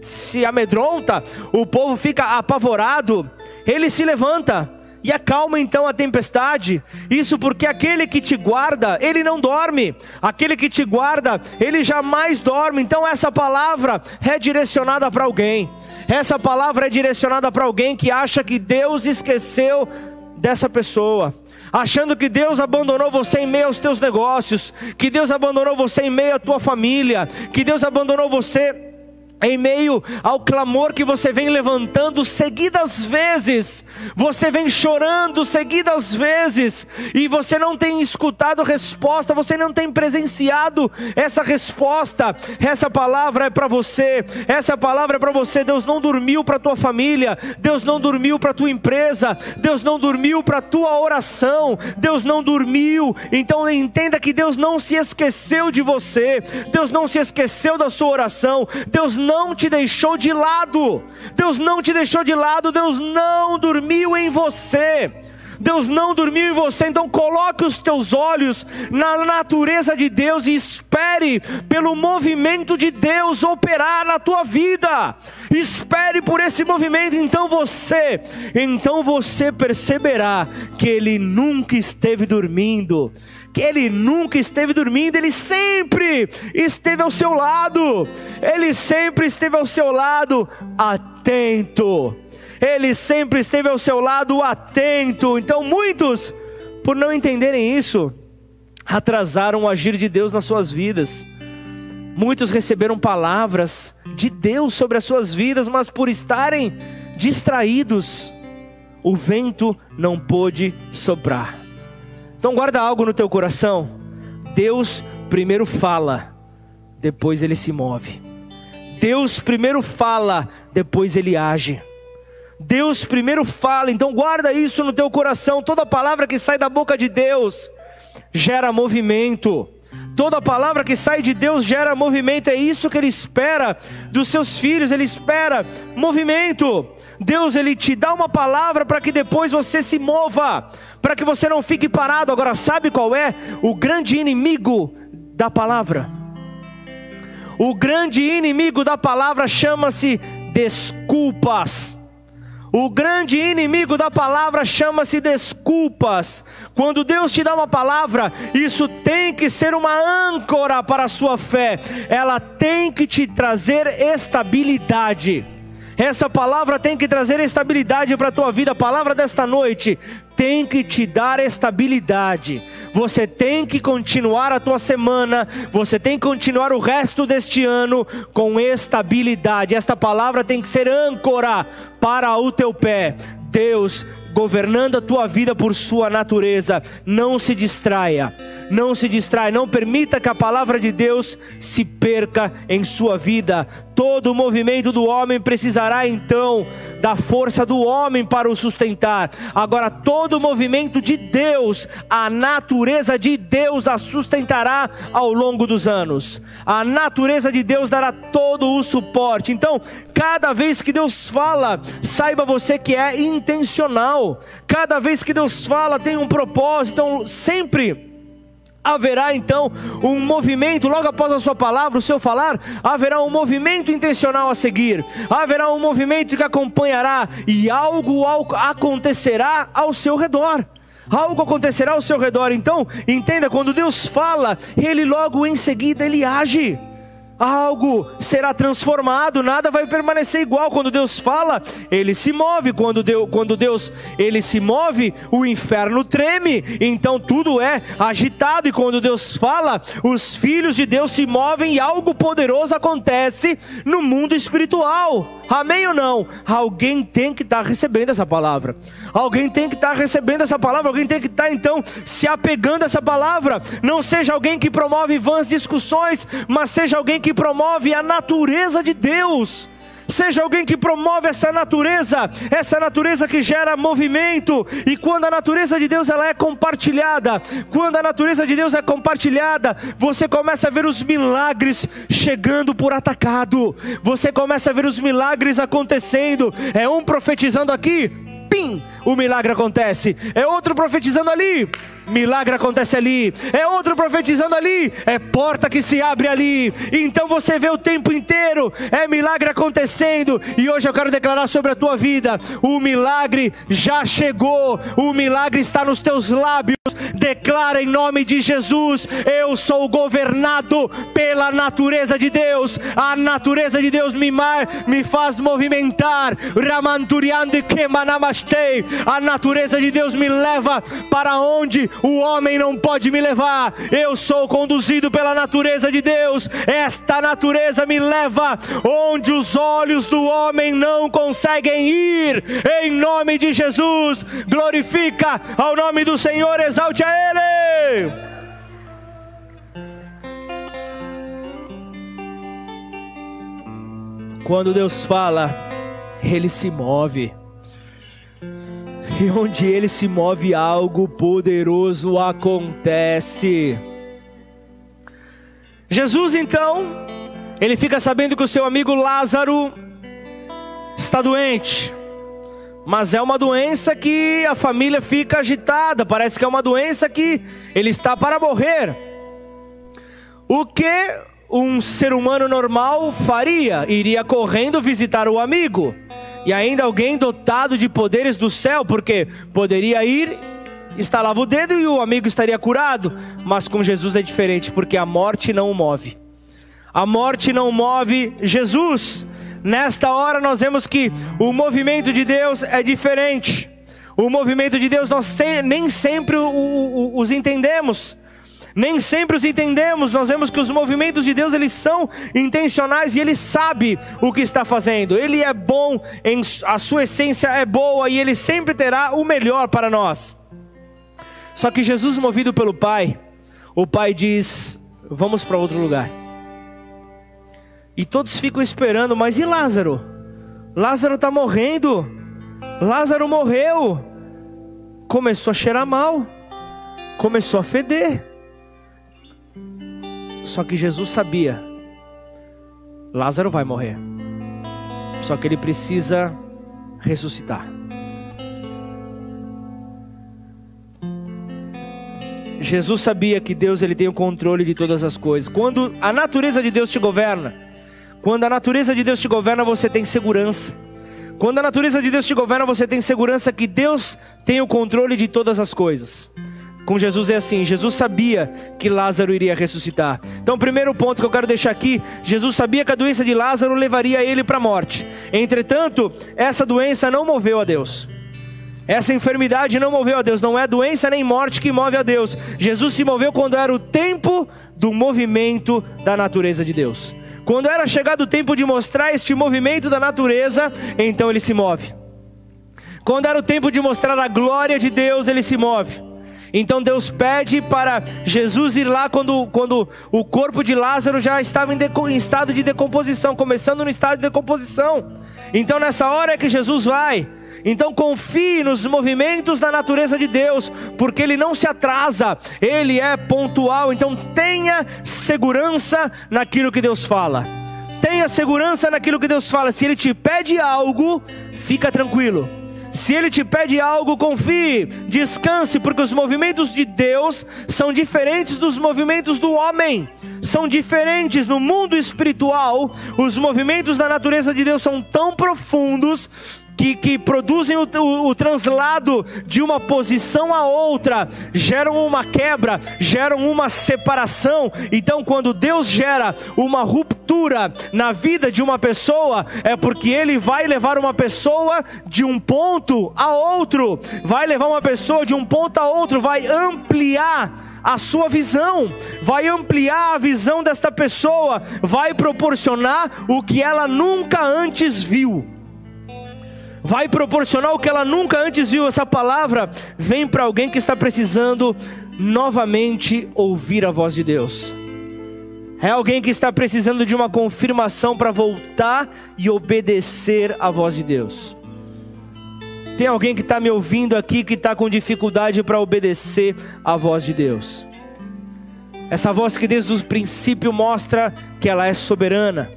se amedronta, o povo fica apavorado, ele se levanta, e acalma então a tempestade. Isso porque aquele que te guarda, ele não dorme. Aquele que te guarda, ele jamais dorme. Então essa palavra é direcionada para alguém. Essa palavra é direcionada para alguém que acha que Deus esqueceu dessa pessoa achando que Deus abandonou você em meio aos teus negócios, que Deus abandonou você em meio à tua família, que Deus abandonou você em meio ao clamor que você vem levantando seguidas vezes, você vem chorando seguidas vezes, e você não tem escutado resposta, você não tem presenciado essa resposta. Essa palavra é para você, essa palavra é para você. Deus não dormiu para tua família, Deus não dormiu para tua empresa, Deus não dormiu para tua oração, Deus não dormiu. Então entenda que Deus não se esqueceu de você, Deus não se esqueceu da sua oração, Deus não não te deixou de lado. Deus não te deixou de lado, Deus não dormiu em você. Deus não dormiu em você, então coloque os teus olhos na natureza de Deus e espere pelo movimento de Deus operar na tua vida. Espere por esse movimento, então você, então você perceberá que ele nunca esteve dormindo ele nunca esteve dormindo, ele sempre esteve ao seu lado, ele sempre esteve ao seu lado, atento, ele sempre esteve ao seu lado, atento. Então, muitos, por não entenderem isso, atrasaram o agir de Deus nas suas vidas. Muitos receberam palavras de Deus sobre as suas vidas, mas por estarem distraídos, o vento não pôde soprar. Então guarda algo no teu coração. Deus primeiro fala, depois ele se move. Deus primeiro fala, depois ele age. Deus primeiro fala, então guarda isso no teu coração. Toda palavra que sai da boca de Deus gera movimento. Toda palavra que sai de Deus gera movimento, é isso que Ele espera dos seus filhos, Ele espera movimento. Deus, Ele te dá uma palavra para que depois você se mova, para que você não fique parado. Agora, sabe qual é o grande inimigo da palavra? O grande inimigo da palavra chama-se desculpas. O grande inimigo da palavra chama-se desculpas. Quando Deus te dá uma palavra, isso tem que ser uma âncora para a sua fé. Ela tem que te trazer estabilidade. Essa palavra tem que trazer estabilidade para a tua vida. A palavra desta noite tem que te dar estabilidade. Você tem que continuar a tua semana, você tem que continuar o resto deste ano com estabilidade. Esta palavra tem que ser âncora para o teu pé. Deus governando a tua vida por sua natureza. Não se distraia, não se distraia, não permita que a palavra de Deus se perca em sua vida. Todo o movimento do homem precisará então da força do homem para o sustentar. Agora, todo o movimento de Deus, a natureza de Deus a sustentará ao longo dos anos. A natureza de Deus dará todo o suporte. Então, cada vez que Deus fala, saiba você que é intencional. Cada vez que Deus fala, tem um propósito. Então, sempre haverá então um movimento, logo após a sua palavra, o seu falar, haverá um movimento intencional a seguir, haverá um movimento que acompanhará e algo acontecerá ao seu redor. Algo acontecerá ao seu redor. Então, entenda, quando Deus fala, ele logo em seguida ele age algo será transformado, nada vai permanecer igual. Quando Deus fala, ele se move. Quando Deus, quando Deus ele se move, o inferno treme. Então tudo é agitado. E quando Deus fala, os filhos de Deus se movem e algo poderoso acontece no mundo espiritual. Amém ou não? Alguém tem que estar tá recebendo essa palavra. Alguém tem que estar tá recebendo essa palavra. Alguém tem que estar tá, então se apegando a essa palavra. Não seja alguém que promove vãs discussões, mas seja alguém que promove a natureza de Deus seja alguém que promove essa natureza, essa natureza que gera movimento, e quando a natureza de Deus ela é compartilhada, quando a natureza de Deus é compartilhada, você começa a ver os milagres chegando por atacado, você começa a ver os milagres acontecendo, é um profetizando aqui, pim, o milagre acontece, é outro profetizando ali, milagre acontece ali, é outro profetizando ali, é porta que se abre ali. Então você vê o tempo inteiro, é milagre acontecendo. E hoje eu quero declarar sobre a tua vida: o milagre já chegou, o milagre está nos teus lábios. Declara em nome de Jesus: eu sou governado pela natureza de Deus, a natureza de Deus me, me faz movimentar. Ramanturiando e a natureza de Deus me leva para onde o homem não pode me levar. Eu sou conduzido pela natureza de Deus. Esta natureza me leva onde os olhos do homem não conseguem ir. Em nome de Jesus, glorifica ao nome do Senhor, exalte a Ele. Quando Deus fala, Ele se move e onde ele se move, algo poderoso acontece. Jesus então, ele fica sabendo que o seu amigo Lázaro está doente, mas é uma doença que a família fica agitada, parece que é uma doença que ele está para morrer. O que um ser humano normal faria? Iria correndo visitar o amigo e ainda alguém dotado de poderes do céu, porque poderia ir, estalava o dedo e o amigo estaria curado, mas com Jesus é diferente, porque a morte não o move. A morte não move Jesus. Nesta hora nós vemos que o movimento de Deus é diferente. O movimento de Deus nós nem sempre os entendemos nem sempre os entendemos. Nós vemos que os movimentos de Deus eles são intencionais e ele sabe o que está fazendo. Ele é bom, a sua essência é boa e ele sempre terá o melhor para nós. Só que Jesus, movido pelo Pai, o Pai diz: Vamos para outro lugar. E todos ficam esperando, mas e Lázaro? Lázaro está morrendo. Lázaro morreu. Começou a cheirar mal. Começou a feder. Só que Jesus sabia: Lázaro vai morrer. Só que ele precisa ressuscitar. Jesus sabia que Deus ele tem o controle de todas as coisas. Quando a natureza de Deus te governa, quando a natureza de Deus te governa, você tem segurança. Quando a natureza de Deus te governa, você tem segurança que Deus tem o controle de todas as coisas com Jesus é assim: Jesus sabia que Lázaro iria ressuscitar. Então, o primeiro ponto que eu quero deixar aqui: Jesus sabia que a doença de Lázaro levaria ele para a morte. Entretanto, essa doença não moveu a Deus. Essa enfermidade não moveu a Deus, não é doença nem morte que move a Deus. Jesus se moveu quando era o tempo do movimento da natureza de Deus. Quando era chegado o tempo de mostrar este movimento da natureza, então ele se move. Quando era o tempo de mostrar a glória de Deus, ele se move. Então Deus pede para Jesus ir lá quando, quando o corpo de Lázaro já estava em, em, estado de decomposição, começando no estado de decomposição. Então nessa hora é que Jesus vai. Então confie nos movimentos da natureza de Deus, porque ele não se atrasa, ele é pontual. Então tenha segurança naquilo que Deus fala. Tenha segurança naquilo que Deus fala. Se ele te pede algo, fica tranquilo se ele te pede algo, confie, descanse, porque os movimentos de Deus são diferentes dos movimentos do homem. São diferentes no mundo espiritual. Os movimentos da natureza de Deus são tão profundos que, que produzem o, o, o, translado de uma posição a outra, geram uma quebra, geram uma separação. Então, quando Deus gera uma ruptura na vida de uma pessoa, é porque Ele vai levar uma pessoa de um ponto a outro, vai levar uma pessoa de um ponto a outro, vai ampliar a sua visão, vai ampliar a visão desta pessoa, vai proporcionar o que ela nunca antes viu vai proporcionar o que ela nunca antes viu. Essa palavra vem para alguém que está precisando novamente ouvir a voz de Deus. É alguém que está precisando de uma confirmação para voltar e obedecer a voz de Deus. Tem alguém que está me ouvindo aqui que está com dificuldade para obedecer a voz de Deus. Essa voz que desde o princípio mostra que ela é soberana.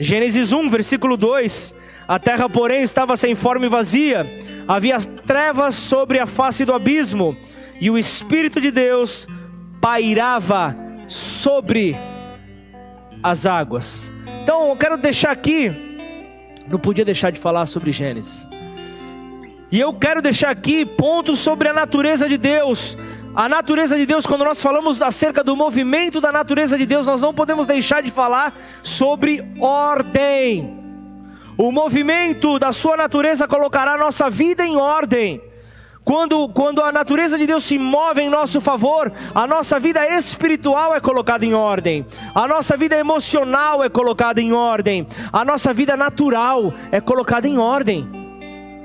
Gênesis 1, versículo 2 a terra, porém, estava sem forma e vazia, havia trevas sobre a face do abismo, e o Espírito de Deus pairava sobre as águas. Então, eu quero deixar aqui, não podia deixar de falar sobre Gênesis. E eu quero deixar aqui pontos sobre a natureza de Deus. A natureza de Deus, quando nós falamos acerca do movimento da natureza de Deus, nós não podemos deixar de falar sobre ordem. O movimento da sua natureza colocará a nossa vida em ordem. Quando, quando a natureza de Deus se move em nosso favor, a nossa vida espiritual é colocada em ordem, a nossa vida emocional é colocada em ordem, a nossa vida natural é colocada em ordem.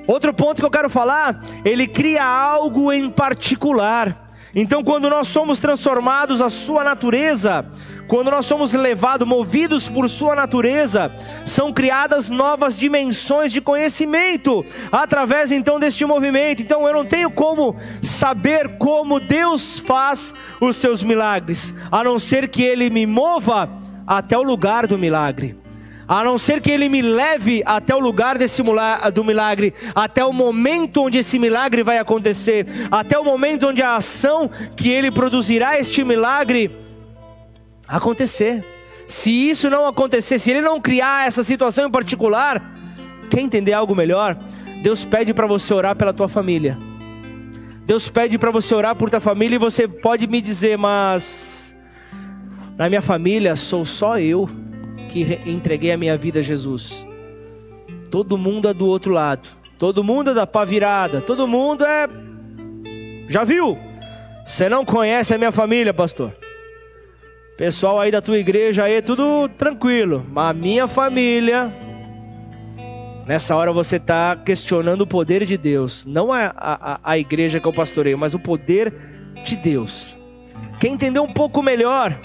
Outro ponto que eu quero falar, ele cria algo em particular. Então, quando nós somos transformados a sua natureza, quando nós somos levados, movidos por sua natureza, são criadas novas dimensões de conhecimento através então deste movimento. Então, eu não tenho como saber como Deus faz os seus milagres, a não ser que ele me mova até o lugar do milagre a não ser que Ele me leve até o lugar desse do milagre, até o momento onde esse milagre vai acontecer, até o momento onde a ação que Ele produzirá este milagre acontecer. Se isso não acontecer, se Ele não criar essa situação em particular, quer entender algo melhor? Deus pede para você orar pela tua família. Deus pede para você orar por tua família e você pode me dizer, mas na minha família sou só eu que entreguei a minha vida a Jesus. Todo mundo é do outro lado. Todo mundo é da pá virada. Todo mundo é. Já viu? Você não conhece a minha família, pastor? Pessoal aí da tua igreja aí, tudo tranquilo. Mas a minha família. Nessa hora você está questionando o poder de Deus. Não a, a, a igreja que eu pastoreio, mas o poder de Deus. Quer entender um pouco melhor?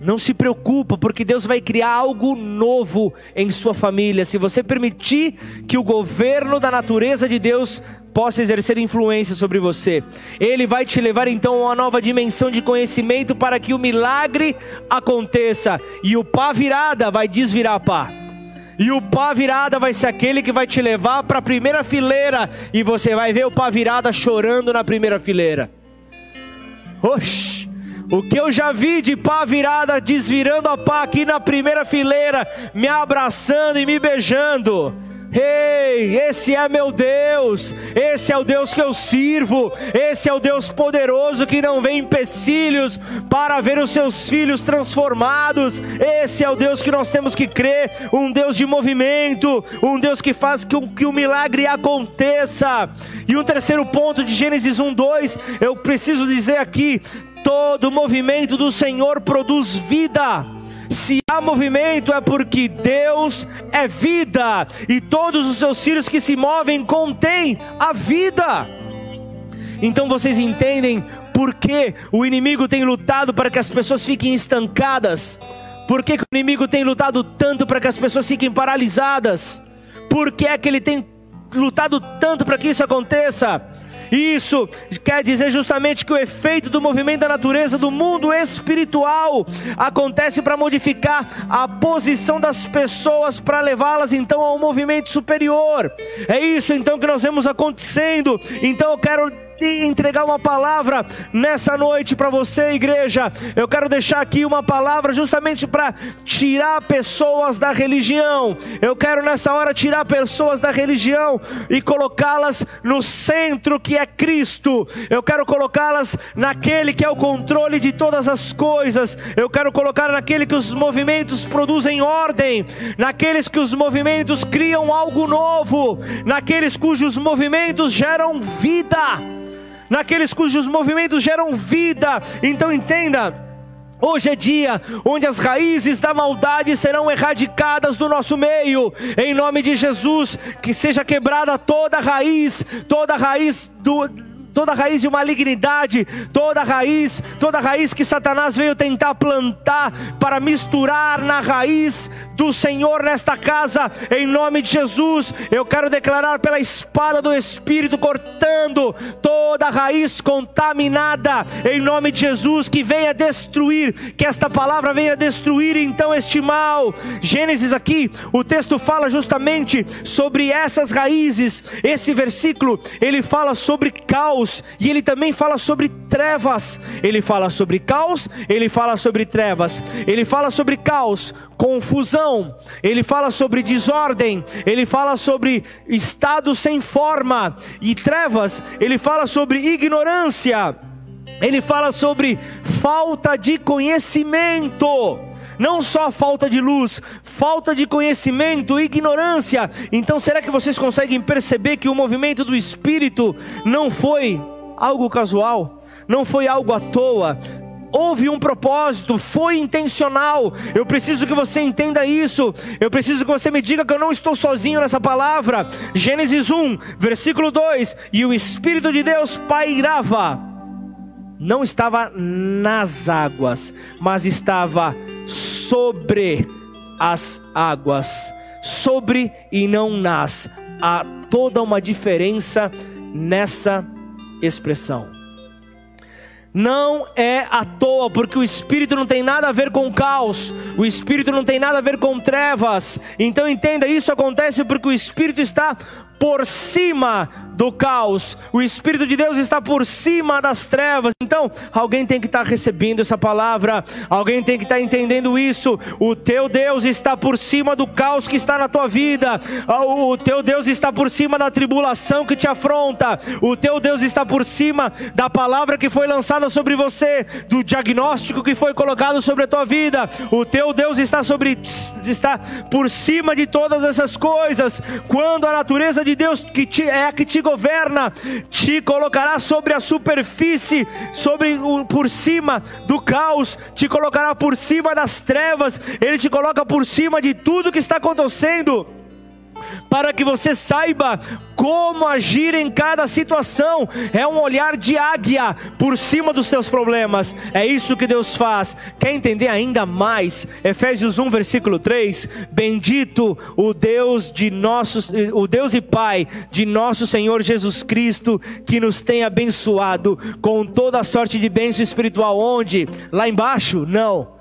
Não se preocupa, porque Deus vai criar algo novo em sua família. Se você permitir que o governo da natureza de Deus possa exercer influência sobre você, Ele vai te levar então a uma nova dimensão de conhecimento para que o milagre aconteça. E o pá virada vai desvirar pá. E o pá virada vai ser aquele que vai te levar para a primeira fileira. E você vai ver o pá virada chorando na primeira fileira. Oxi. O que eu já vi de pá virada, desvirando a pá aqui na primeira fileira, me abraçando e me beijando. Ei, esse é meu Deus, esse é o Deus que eu sirvo, esse é o Deus poderoso que não vê empecilhos para ver os seus filhos transformados, esse é o Deus que nós temos que crer, um Deus de movimento, um Deus que faz que, que o milagre aconteça. E o um terceiro ponto de Gênesis 1, 2, eu preciso dizer aqui: todo movimento do Senhor produz vida. Se há movimento é porque Deus é vida e todos os seus filhos que se movem contêm a vida. Então vocês entendem por que o inimigo tem lutado para que as pessoas fiquem estancadas? Por que, que o inimigo tem lutado tanto para que as pessoas fiquem paralisadas? Por que é que ele tem lutado tanto para que isso aconteça? Isso quer dizer justamente que o efeito do movimento da natureza do mundo espiritual acontece para modificar a posição das pessoas, para levá-las então a um movimento superior. É isso então que nós vemos acontecendo. Então eu quero entregar uma palavra nessa noite para você, igreja. Eu quero deixar aqui uma palavra justamente para tirar pessoas da religião. Eu quero nessa hora tirar pessoas da religião e colocá-las no centro que é Cristo. Eu quero colocá-las naquele que é o controle de todas as coisas. Eu quero colocar naquele que os movimentos produzem ordem, naqueles que os movimentos criam algo novo, naqueles cujos movimentos geram vida naqueles cujos movimentos geram vida. Então entenda. Hoje é dia onde as raízes da maldade serão erradicadas do nosso meio, em nome de Jesus, que seja quebrada toda raiz, toda raiz do, toda raiz de malignidade, toda raiz, toda raiz que Satanás veio tentar plantar para misturar na raiz do Senhor nesta casa, em nome de Jesus, eu quero declarar pela espada do Espírito cortando toda raiz contaminada, em nome de Jesus, que venha destruir, que esta palavra venha destruir então este mal. Gênesis aqui, o texto fala justamente sobre essas raízes. Esse versículo, ele fala sobre caos e ele também fala sobre trevas. Ele fala sobre caos, ele fala sobre trevas. Ele fala sobre caos, confusão. Ele fala sobre desordem, ele fala sobre estado sem forma e trevas, ele fala sobre ignorância. Ele fala sobre falta de conhecimento não só falta de luz, falta de conhecimento, ignorância. Então, será que vocês conseguem perceber que o movimento do Espírito não foi algo casual, não foi algo à toa? houve um propósito, foi intencional. Eu preciso que você entenda isso. Eu preciso que você me diga que eu não estou sozinho nessa palavra. Gênesis 1, versículo 2: E o Espírito de Deus pairava, não estava nas águas, mas estava sobre as águas, sobre e não nas. Há toda uma diferença nessa expressão. Não é à toa, porque o Espírito não tem nada a ver com caos, o Espírito não tem nada a ver com trevas. Então entenda, isso acontece porque o Espírito está por cima do caos, o Espírito de Deus está por cima das trevas. Então, alguém tem que estar recebendo essa palavra, alguém tem que estar entendendo isso. O teu Deus está por cima do caos que está na tua vida, o teu Deus está por cima da tribulação que te afronta, o teu Deus está por cima da palavra que foi lançada sobre você, do diagnóstico que foi colocado sobre a tua vida. O teu Deus está sobre está por cima de todas essas coisas. Quando a natureza de Deus que te, é a que te governa, te colocará sobre a superfície, sobre por cima do caos, te colocará por cima das trevas, ele te coloca por cima de tudo que está acontecendo para que você saiba como agir em cada situação. É um olhar de águia por cima dos seus problemas. É isso que Deus faz. Quer entender ainda mais? Efésios 1 versículo 3: Bendito o Deus de nossos, o Deus e Pai de nosso Senhor Jesus Cristo, que nos tem abençoado com toda a sorte de bênção espiritual onde? Lá embaixo? Não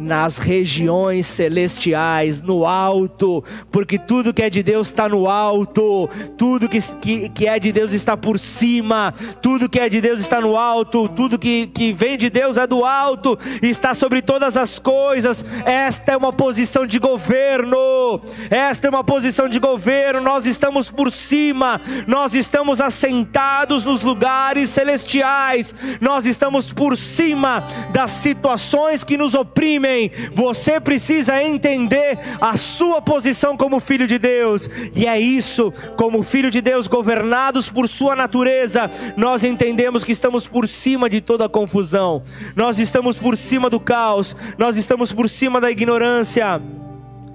nas regiões celestiais, no alto, porque tudo que é de Deus está no alto, tudo que, que, que, é de Deus está por cima, tudo que é de Deus está no alto, tudo que, que vem de Deus é do alto, está sobre todas as coisas. Esta é uma posição de governo, esta é uma posição de governo. Nós estamos por cima, nós estamos assentados nos lugares celestiais, nós estamos por cima das situações que nos oprimem você precisa entender a sua posição como filho de Deus, e é isso, como filho de Deus, governados por sua natureza, nós entendemos que estamos por cima de toda a confusão, nós estamos por cima do caos, nós estamos por cima da ignorância.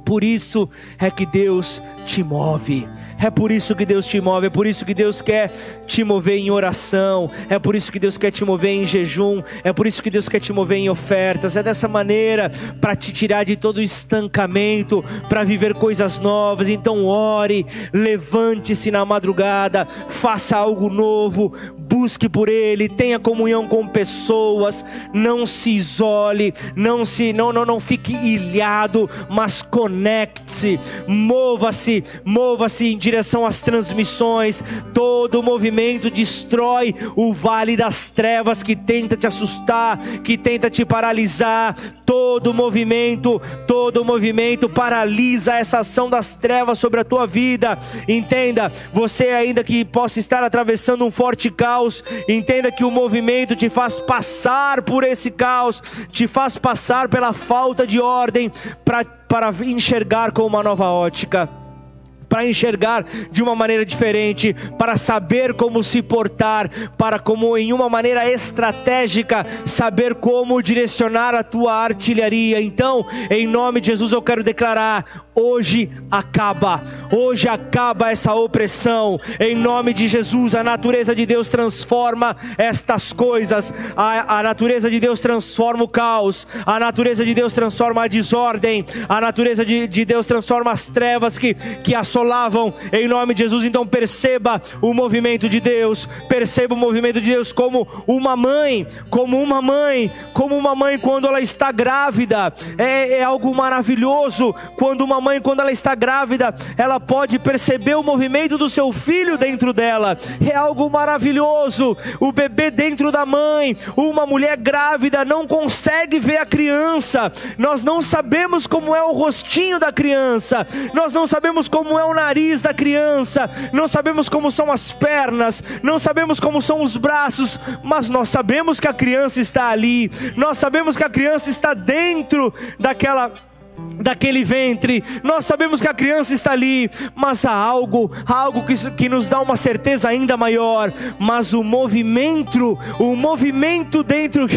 Por isso é que Deus te move. É por isso que Deus te move, é por isso que Deus quer te mover em oração, é por isso que Deus quer te mover em jejum, é por isso que Deus quer te mover em ofertas. É dessa maneira para te tirar de todo o estancamento, para viver coisas novas. Então ore, levante-se na madrugada, faça algo novo, busque por ele, tenha comunhão com pessoas, não se isole, não se não não não fique ilhado, mas conecte-se, mova-se, mova-se em direção às transmissões. Todo movimento destrói o vale das trevas que tenta te assustar, que tenta te paralisar. Todo movimento, todo movimento paralisa essa ação das trevas sobre a tua vida. Entenda, você ainda que possa estar atravessando um forte caos, entenda que o movimento te faz passar por esse caos, te faz passar pela falta de ordem para para enxergar com uma nova ótica para enxergar de uma maneira diferente, para saber como se portar, para como em uma maneira estratégica saber como direcionar a tua artilharia. Então, em nome de Jesus eu quero declarar hoje acaba, hoje acaba essa opressão, em nome de Jesus. A natureza de Deus transforma estas coisas, a, a, natureza de Deus transforma o caos, a natureza de Deus transforma a desordem, a natureza de, de Deus transforma as trevas que, que assolavam, em nome de Jesus. Então perceba o movimento de Deus, perceba o movimento de Deus como uma mãe, como uma mãe, como uma mãe quando ela está grávida, é, é algo maravilhoso quando uma mãe, quando ela está grávida, ela pode perceber o movimento do seu filho dentro dela. É algo maravilhoso. O bebê dentro da mãe, uma mulher grávida não consegue ver a criança. Nós não sabemos como é o rostinho da criança. Nós não sabemos como é o nariz da criança. Não sabemos como são as pernas. Não sabemos como são os braços. Mas nós sabemos que a criança está ali. Nós sabemos que a criança está dentro daquela daquele ventre. Nós sabemos que a criança está ali, mas há algo, algo que, que nos dá uma certeza ainda maior. Mas o movimento, o movimento dentro,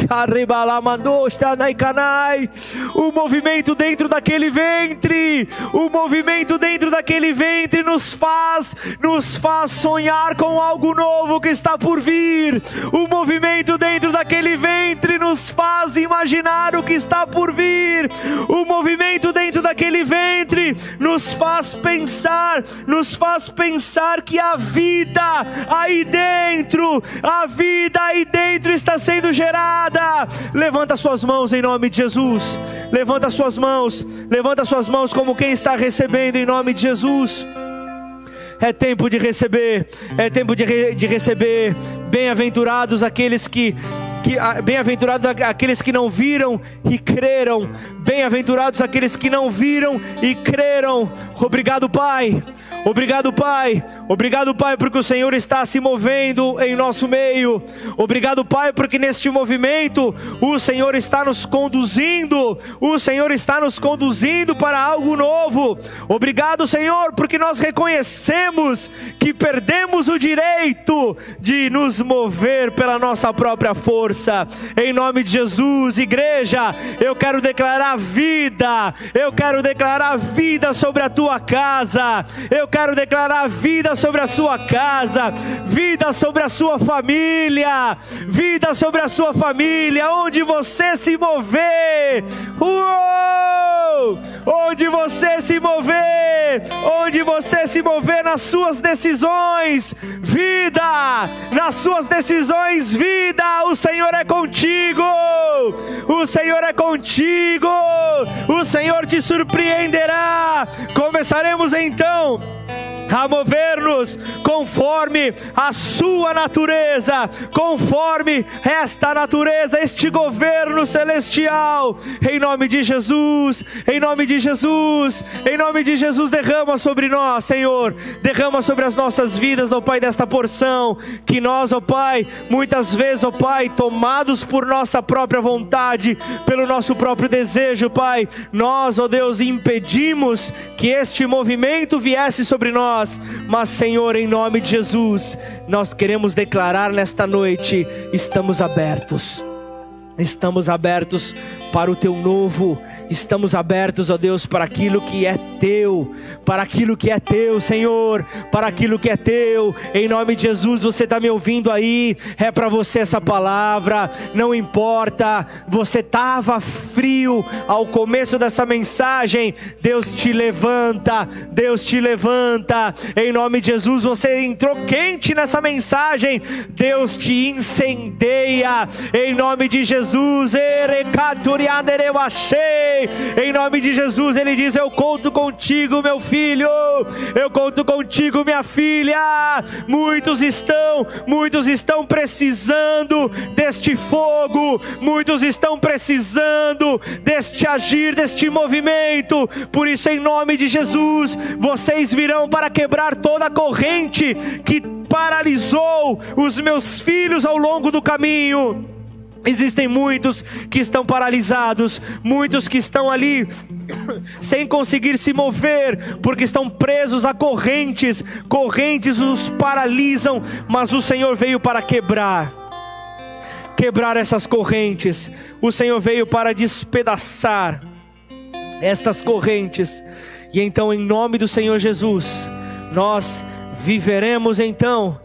o movimento dentro daquele ventre, o movimento dentro daquele ventre nos faz, nos faz sonhar com algo novo que está por vir. O movimento dentro daquele ventre nos faz imaginar o que está por vir. O movimento dentro daquele ventre nos faz pensar, nos faz pensar que a vida aí dentro, a vida aí dentro está sendo gerada. Levanta suas mãos em nome de Jesus. Levanta suas mãos, levanta suas mãos como quem está recebendo em nome de Jesus. É tempo de receber, é tempo de, re, de receber. Bem-aventurados aqueles que bem-aventurados aqueles que não viram e creram. Bem-aventurados aqueles que não viram e creram. Obrigado, Pai. Obrigado, Pai. Obrigado, Pai, porque o Senhor está se movendo em nosso meio. Obrigado, Pai, porque neste movimento o Senhor está nos conduzindo. O Senhor está nos conduzindo para algo novo. Obrigado, Senhor, porque nós reconhecemos que perdemos o direito de nos mover pela nossa própria força. Em nome de Jesus, igreja, eu quero declarar vida. Eu quero declarar vida sobre a tua casa. Eu quero declarar vida sobre a sua casa, vida sobre a sua família, vida sobre a sua família, onde você se mover. Uou! Onde você se mover, onde você se mover nas suas decisões, vida, nas suas decisões, vida, o Senhor é contigo, o Senhor é contigo, o Senhor te surpreenderá. Começaremos então a mover-nos conforme a sua natureza, conforme esta natureza, este governo celestial. Em nome de Jesus, em nome de Jesus, em nome de Jesus, derrama sobre nós, Senhor, derrama sobre as nossas vidas, ó Pai, desta porção que nós, ó Pai, muitas vezes, ó Pai, tomados por nossa própria vontade, pelo nosso próprio desejo, Pai, nós, ó Deus, impedimos que este movimento viesse sobre nós nós, mas Senhor, em nome de Jesus, nós queremos declarar nesta noite: estamos abertos. Estamos abertos para o teu novo. Estamos abertos, ó Deus, para aquilo que é teu, para aquilo que é teu, Senhor, para aquilo que é teu. Em nome de Jesus, você está me ouvindo aí? É para você essa palavra. Não importa, você estava frio ao começo dessa mensagem. Deus te levanta, Deus te levanta. Em nome de Jesus, você entrou quente nessa mensagem. Deus te incendeia. Em nome de Jesus, em nome de Jesus, Ele diz: Eu conto contigo, meu filho. Eu conto contigo, minha filha. Muitos estão, muitos estão precisando deste fogo. Muitos estão precisando deste agir, deste movimento. Por isso, em nome de Jesus, vocês virão para quebrar toda a corrente que paralisou os meus filhos ao longo do caminho. Existem muitos que estão paralisados, muitos que estão ali sem conseguir se mover, porque estão presos a correntes, correntes os paralisam, mas o Senhor veio para quebrar. Quebrar essas correntes, o Senhor veio para despedaçar estas correntes, e então, em nome do Senhor Jesus, nós viveremos então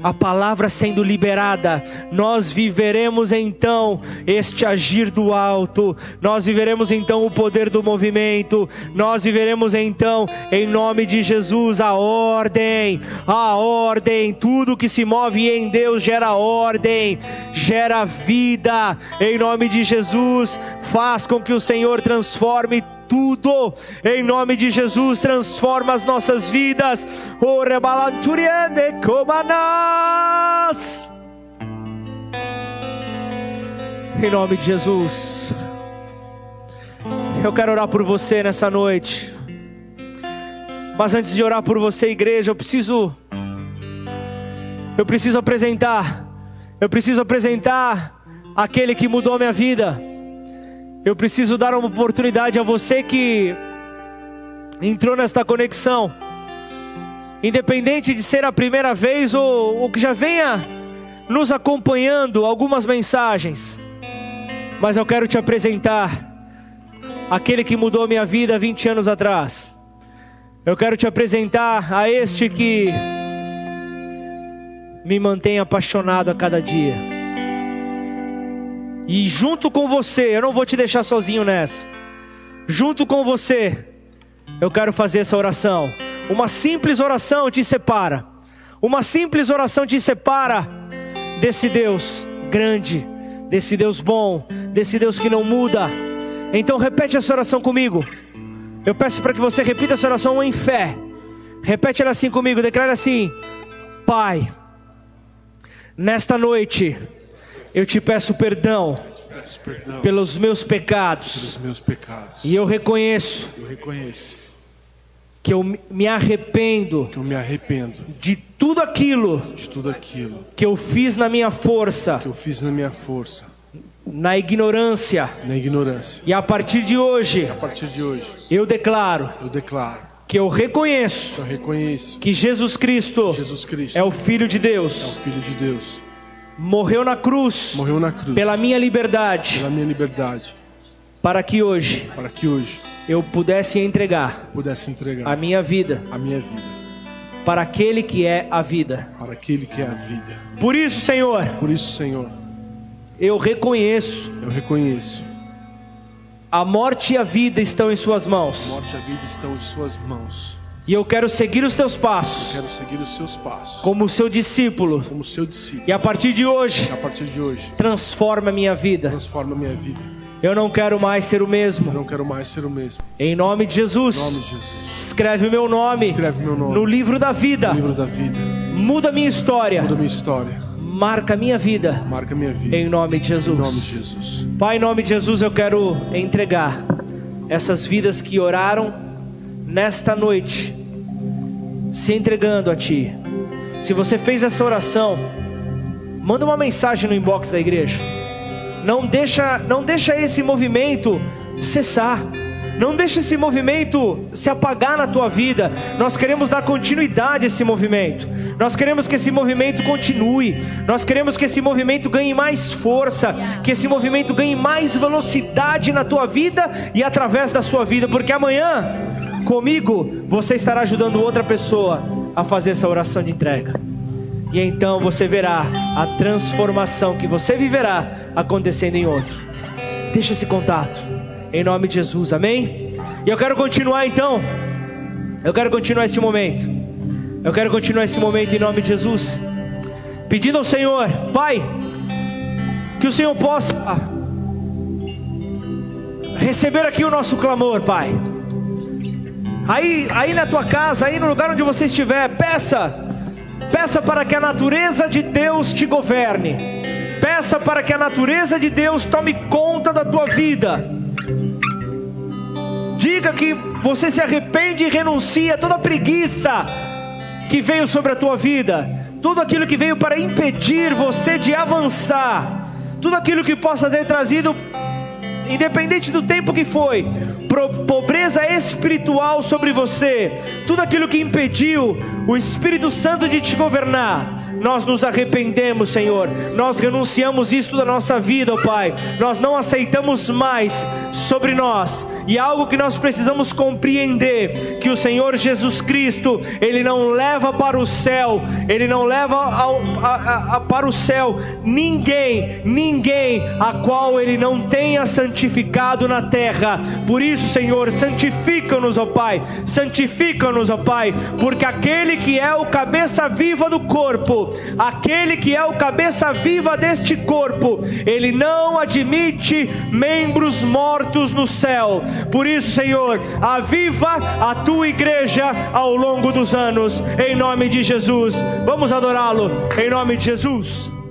a palavra sendo liberada, nós viveremos então este agir do alto, nós viveremos então o poder do movimento, nós viveremos então, em nome de Jesus, a ordem, a ordem, tudo que se move em Deus gera ordem, gera vida, em nome de Jesus, faz com que o Senhor transforme tudo, em nome de Jesus, transforma as nossas vidas. Em nome de Jesus, eu quero orar por você nessa noite. Mas antes de orar por você, igreja, eu preciso eu preciso apresentar, eu preciso apresentar aquele que mudou a minha vida. Eu preciso dar uma oportunidade a você que entrou nesta conexão, independente de ser a primeira vez ou, ou que já venha nos acompanhando algumas mensagens, mas eu quero te apresentar aquele que mudou minha vida 20 anos atrás. Eu quero te apresentar a este que me mantém apaixonado a cada dia. E junto com você, eu não vou te deixar sozinho nessa. Junto com você, eu quero fazer essa oração. Uma simples oração te separa. Uma simples oração te separa desse Deus grande, desse Deus bom, desse Deus que não muda. Então repete essa oração comigo. Eu peço para que você repita essa oração em fé. Repete ela assim comigo, declara assim: Pai, nesta noite eu te peço perdão, peço perdão pelos, meus pecados,
pelos meus pecados.
E eu reconheço,
eu reconheço
que eu me arrependo,
que eu me arrependo
de tudo aquilo,
de tudo aquilo
que eu fiz na minha força,
que eu fiz na minha força,
na ignorância,
na ignorância.
E a partir de hoje,
a partir de hoje,
eu declaro,
eu declaro
que eu reconheço,
eu reconheço
que Jesus Cristo,
Jesus Cristo
é o Filho de Deus,
é o Filho de Deus
morreu na cruz,
morreu na cruz
pela minha liberdade,
pela minha liberdade,
para que hoje,
para que hoje
eu pudesse entregar,
pudesse entregar
a minha vida,
a minha vida
para aquele que é a vida,
para aquele que é a vida.
Por isso, Senhor,
por isso, Senhor,
eu reconheço,
eu reconheço
a morte e a vida estão em suas mãos.
A morte e a vida estão em suas mãos.
E eu quero seguir os teus passos.
Eu quero seguir os seus passos.
Como seu discípulo.
Como seu discípulo.
E a partir de hoje.
A partir de hoje.
Transforma a minha vida.
Transforma a minha vida.
Eu não quero mais ser o mesmo.
Eu não quero mais ser o mesmo.
Em nome de Jesus.
Em nome de Jesus.
Escreve o meu nome.
Escreve meu nome.
No livro da vida.
No livro da vida.
Muda a minha história.
Muda a minha história.
Marca a minha vida.
Marca minha vida.
Em nome de Jesus.
Em nome de Jesus.
Pai, em nome de Jesus, eu quero entregar essas vidas que oraram nesta noite se entregando a Ti. Se você fez essa oração, manda uma mensagem no inbox da igreja. Não deixa, não deixa esse movimento cessar. Não deixe esse movimento se apagar na tua vida. Nós queremos dar continuidade a esse movimento. Nós queremos que esse movimento continue. Nós queremos que esse movimento ganhe mais força, que esse movimento ganhe mais velocidade na tua vida e através da sua vida, porque amanhã comigo você estará ajudando outra pessoa a fazer essa oração de entrega. E então você verá a transformação que você viverá acontecendo em outro. Deixa esse contato. Em nome de Jesus, amém? E eu quero continuar então. Eu quero continuar esse momento. Eu quero continuar esse momento em nome de Jesus. Pedindo ao Senhor, Pai, que o Senhor possa receber aqui o nosso clamor, Pai. Aí, aí na tua casa, aí no lugar onde você estiver, peça, peça para que a natureza de Deus te governe. Peça para que a natureza de Deus tome conta da tua vida. Diga que você se arrepende e renuncia a toda a preguiça que veio sobre a tua vida, tudo aquilo que veio para impedir você de avançar, tudo aquilo que possa ter trazido, independente do tempo que foi, pobreza espiritual sobre você, tudo aquilo que impediu o Espírito Santo de te governar nós nos arrependemos, Senhor, nós renunciamos isso da nossa vida, ó Pai, nós não aceitamos mais sobre nós, e algo que nós precisamos compreender: que o Senhor Jesus Cristo, Ele não leva para o céu, Ele não leva ao, a, a, para o céu ninguém, ninguém a qual Ele não tenha santificado na terra, por isso, Senhor, santifica-nos, ó Pai, santifica-nos, ó Pai, porque aquele que é o cabeça viva do corpo, aquele que é o cabeça viva deste corpo, ele não admite membros mortos no céu. Por isso, Senhor, aviva a tua igreja ao longo dos anos, em nome de Jesus. Vamos adorá-lo, em nome de Jesus.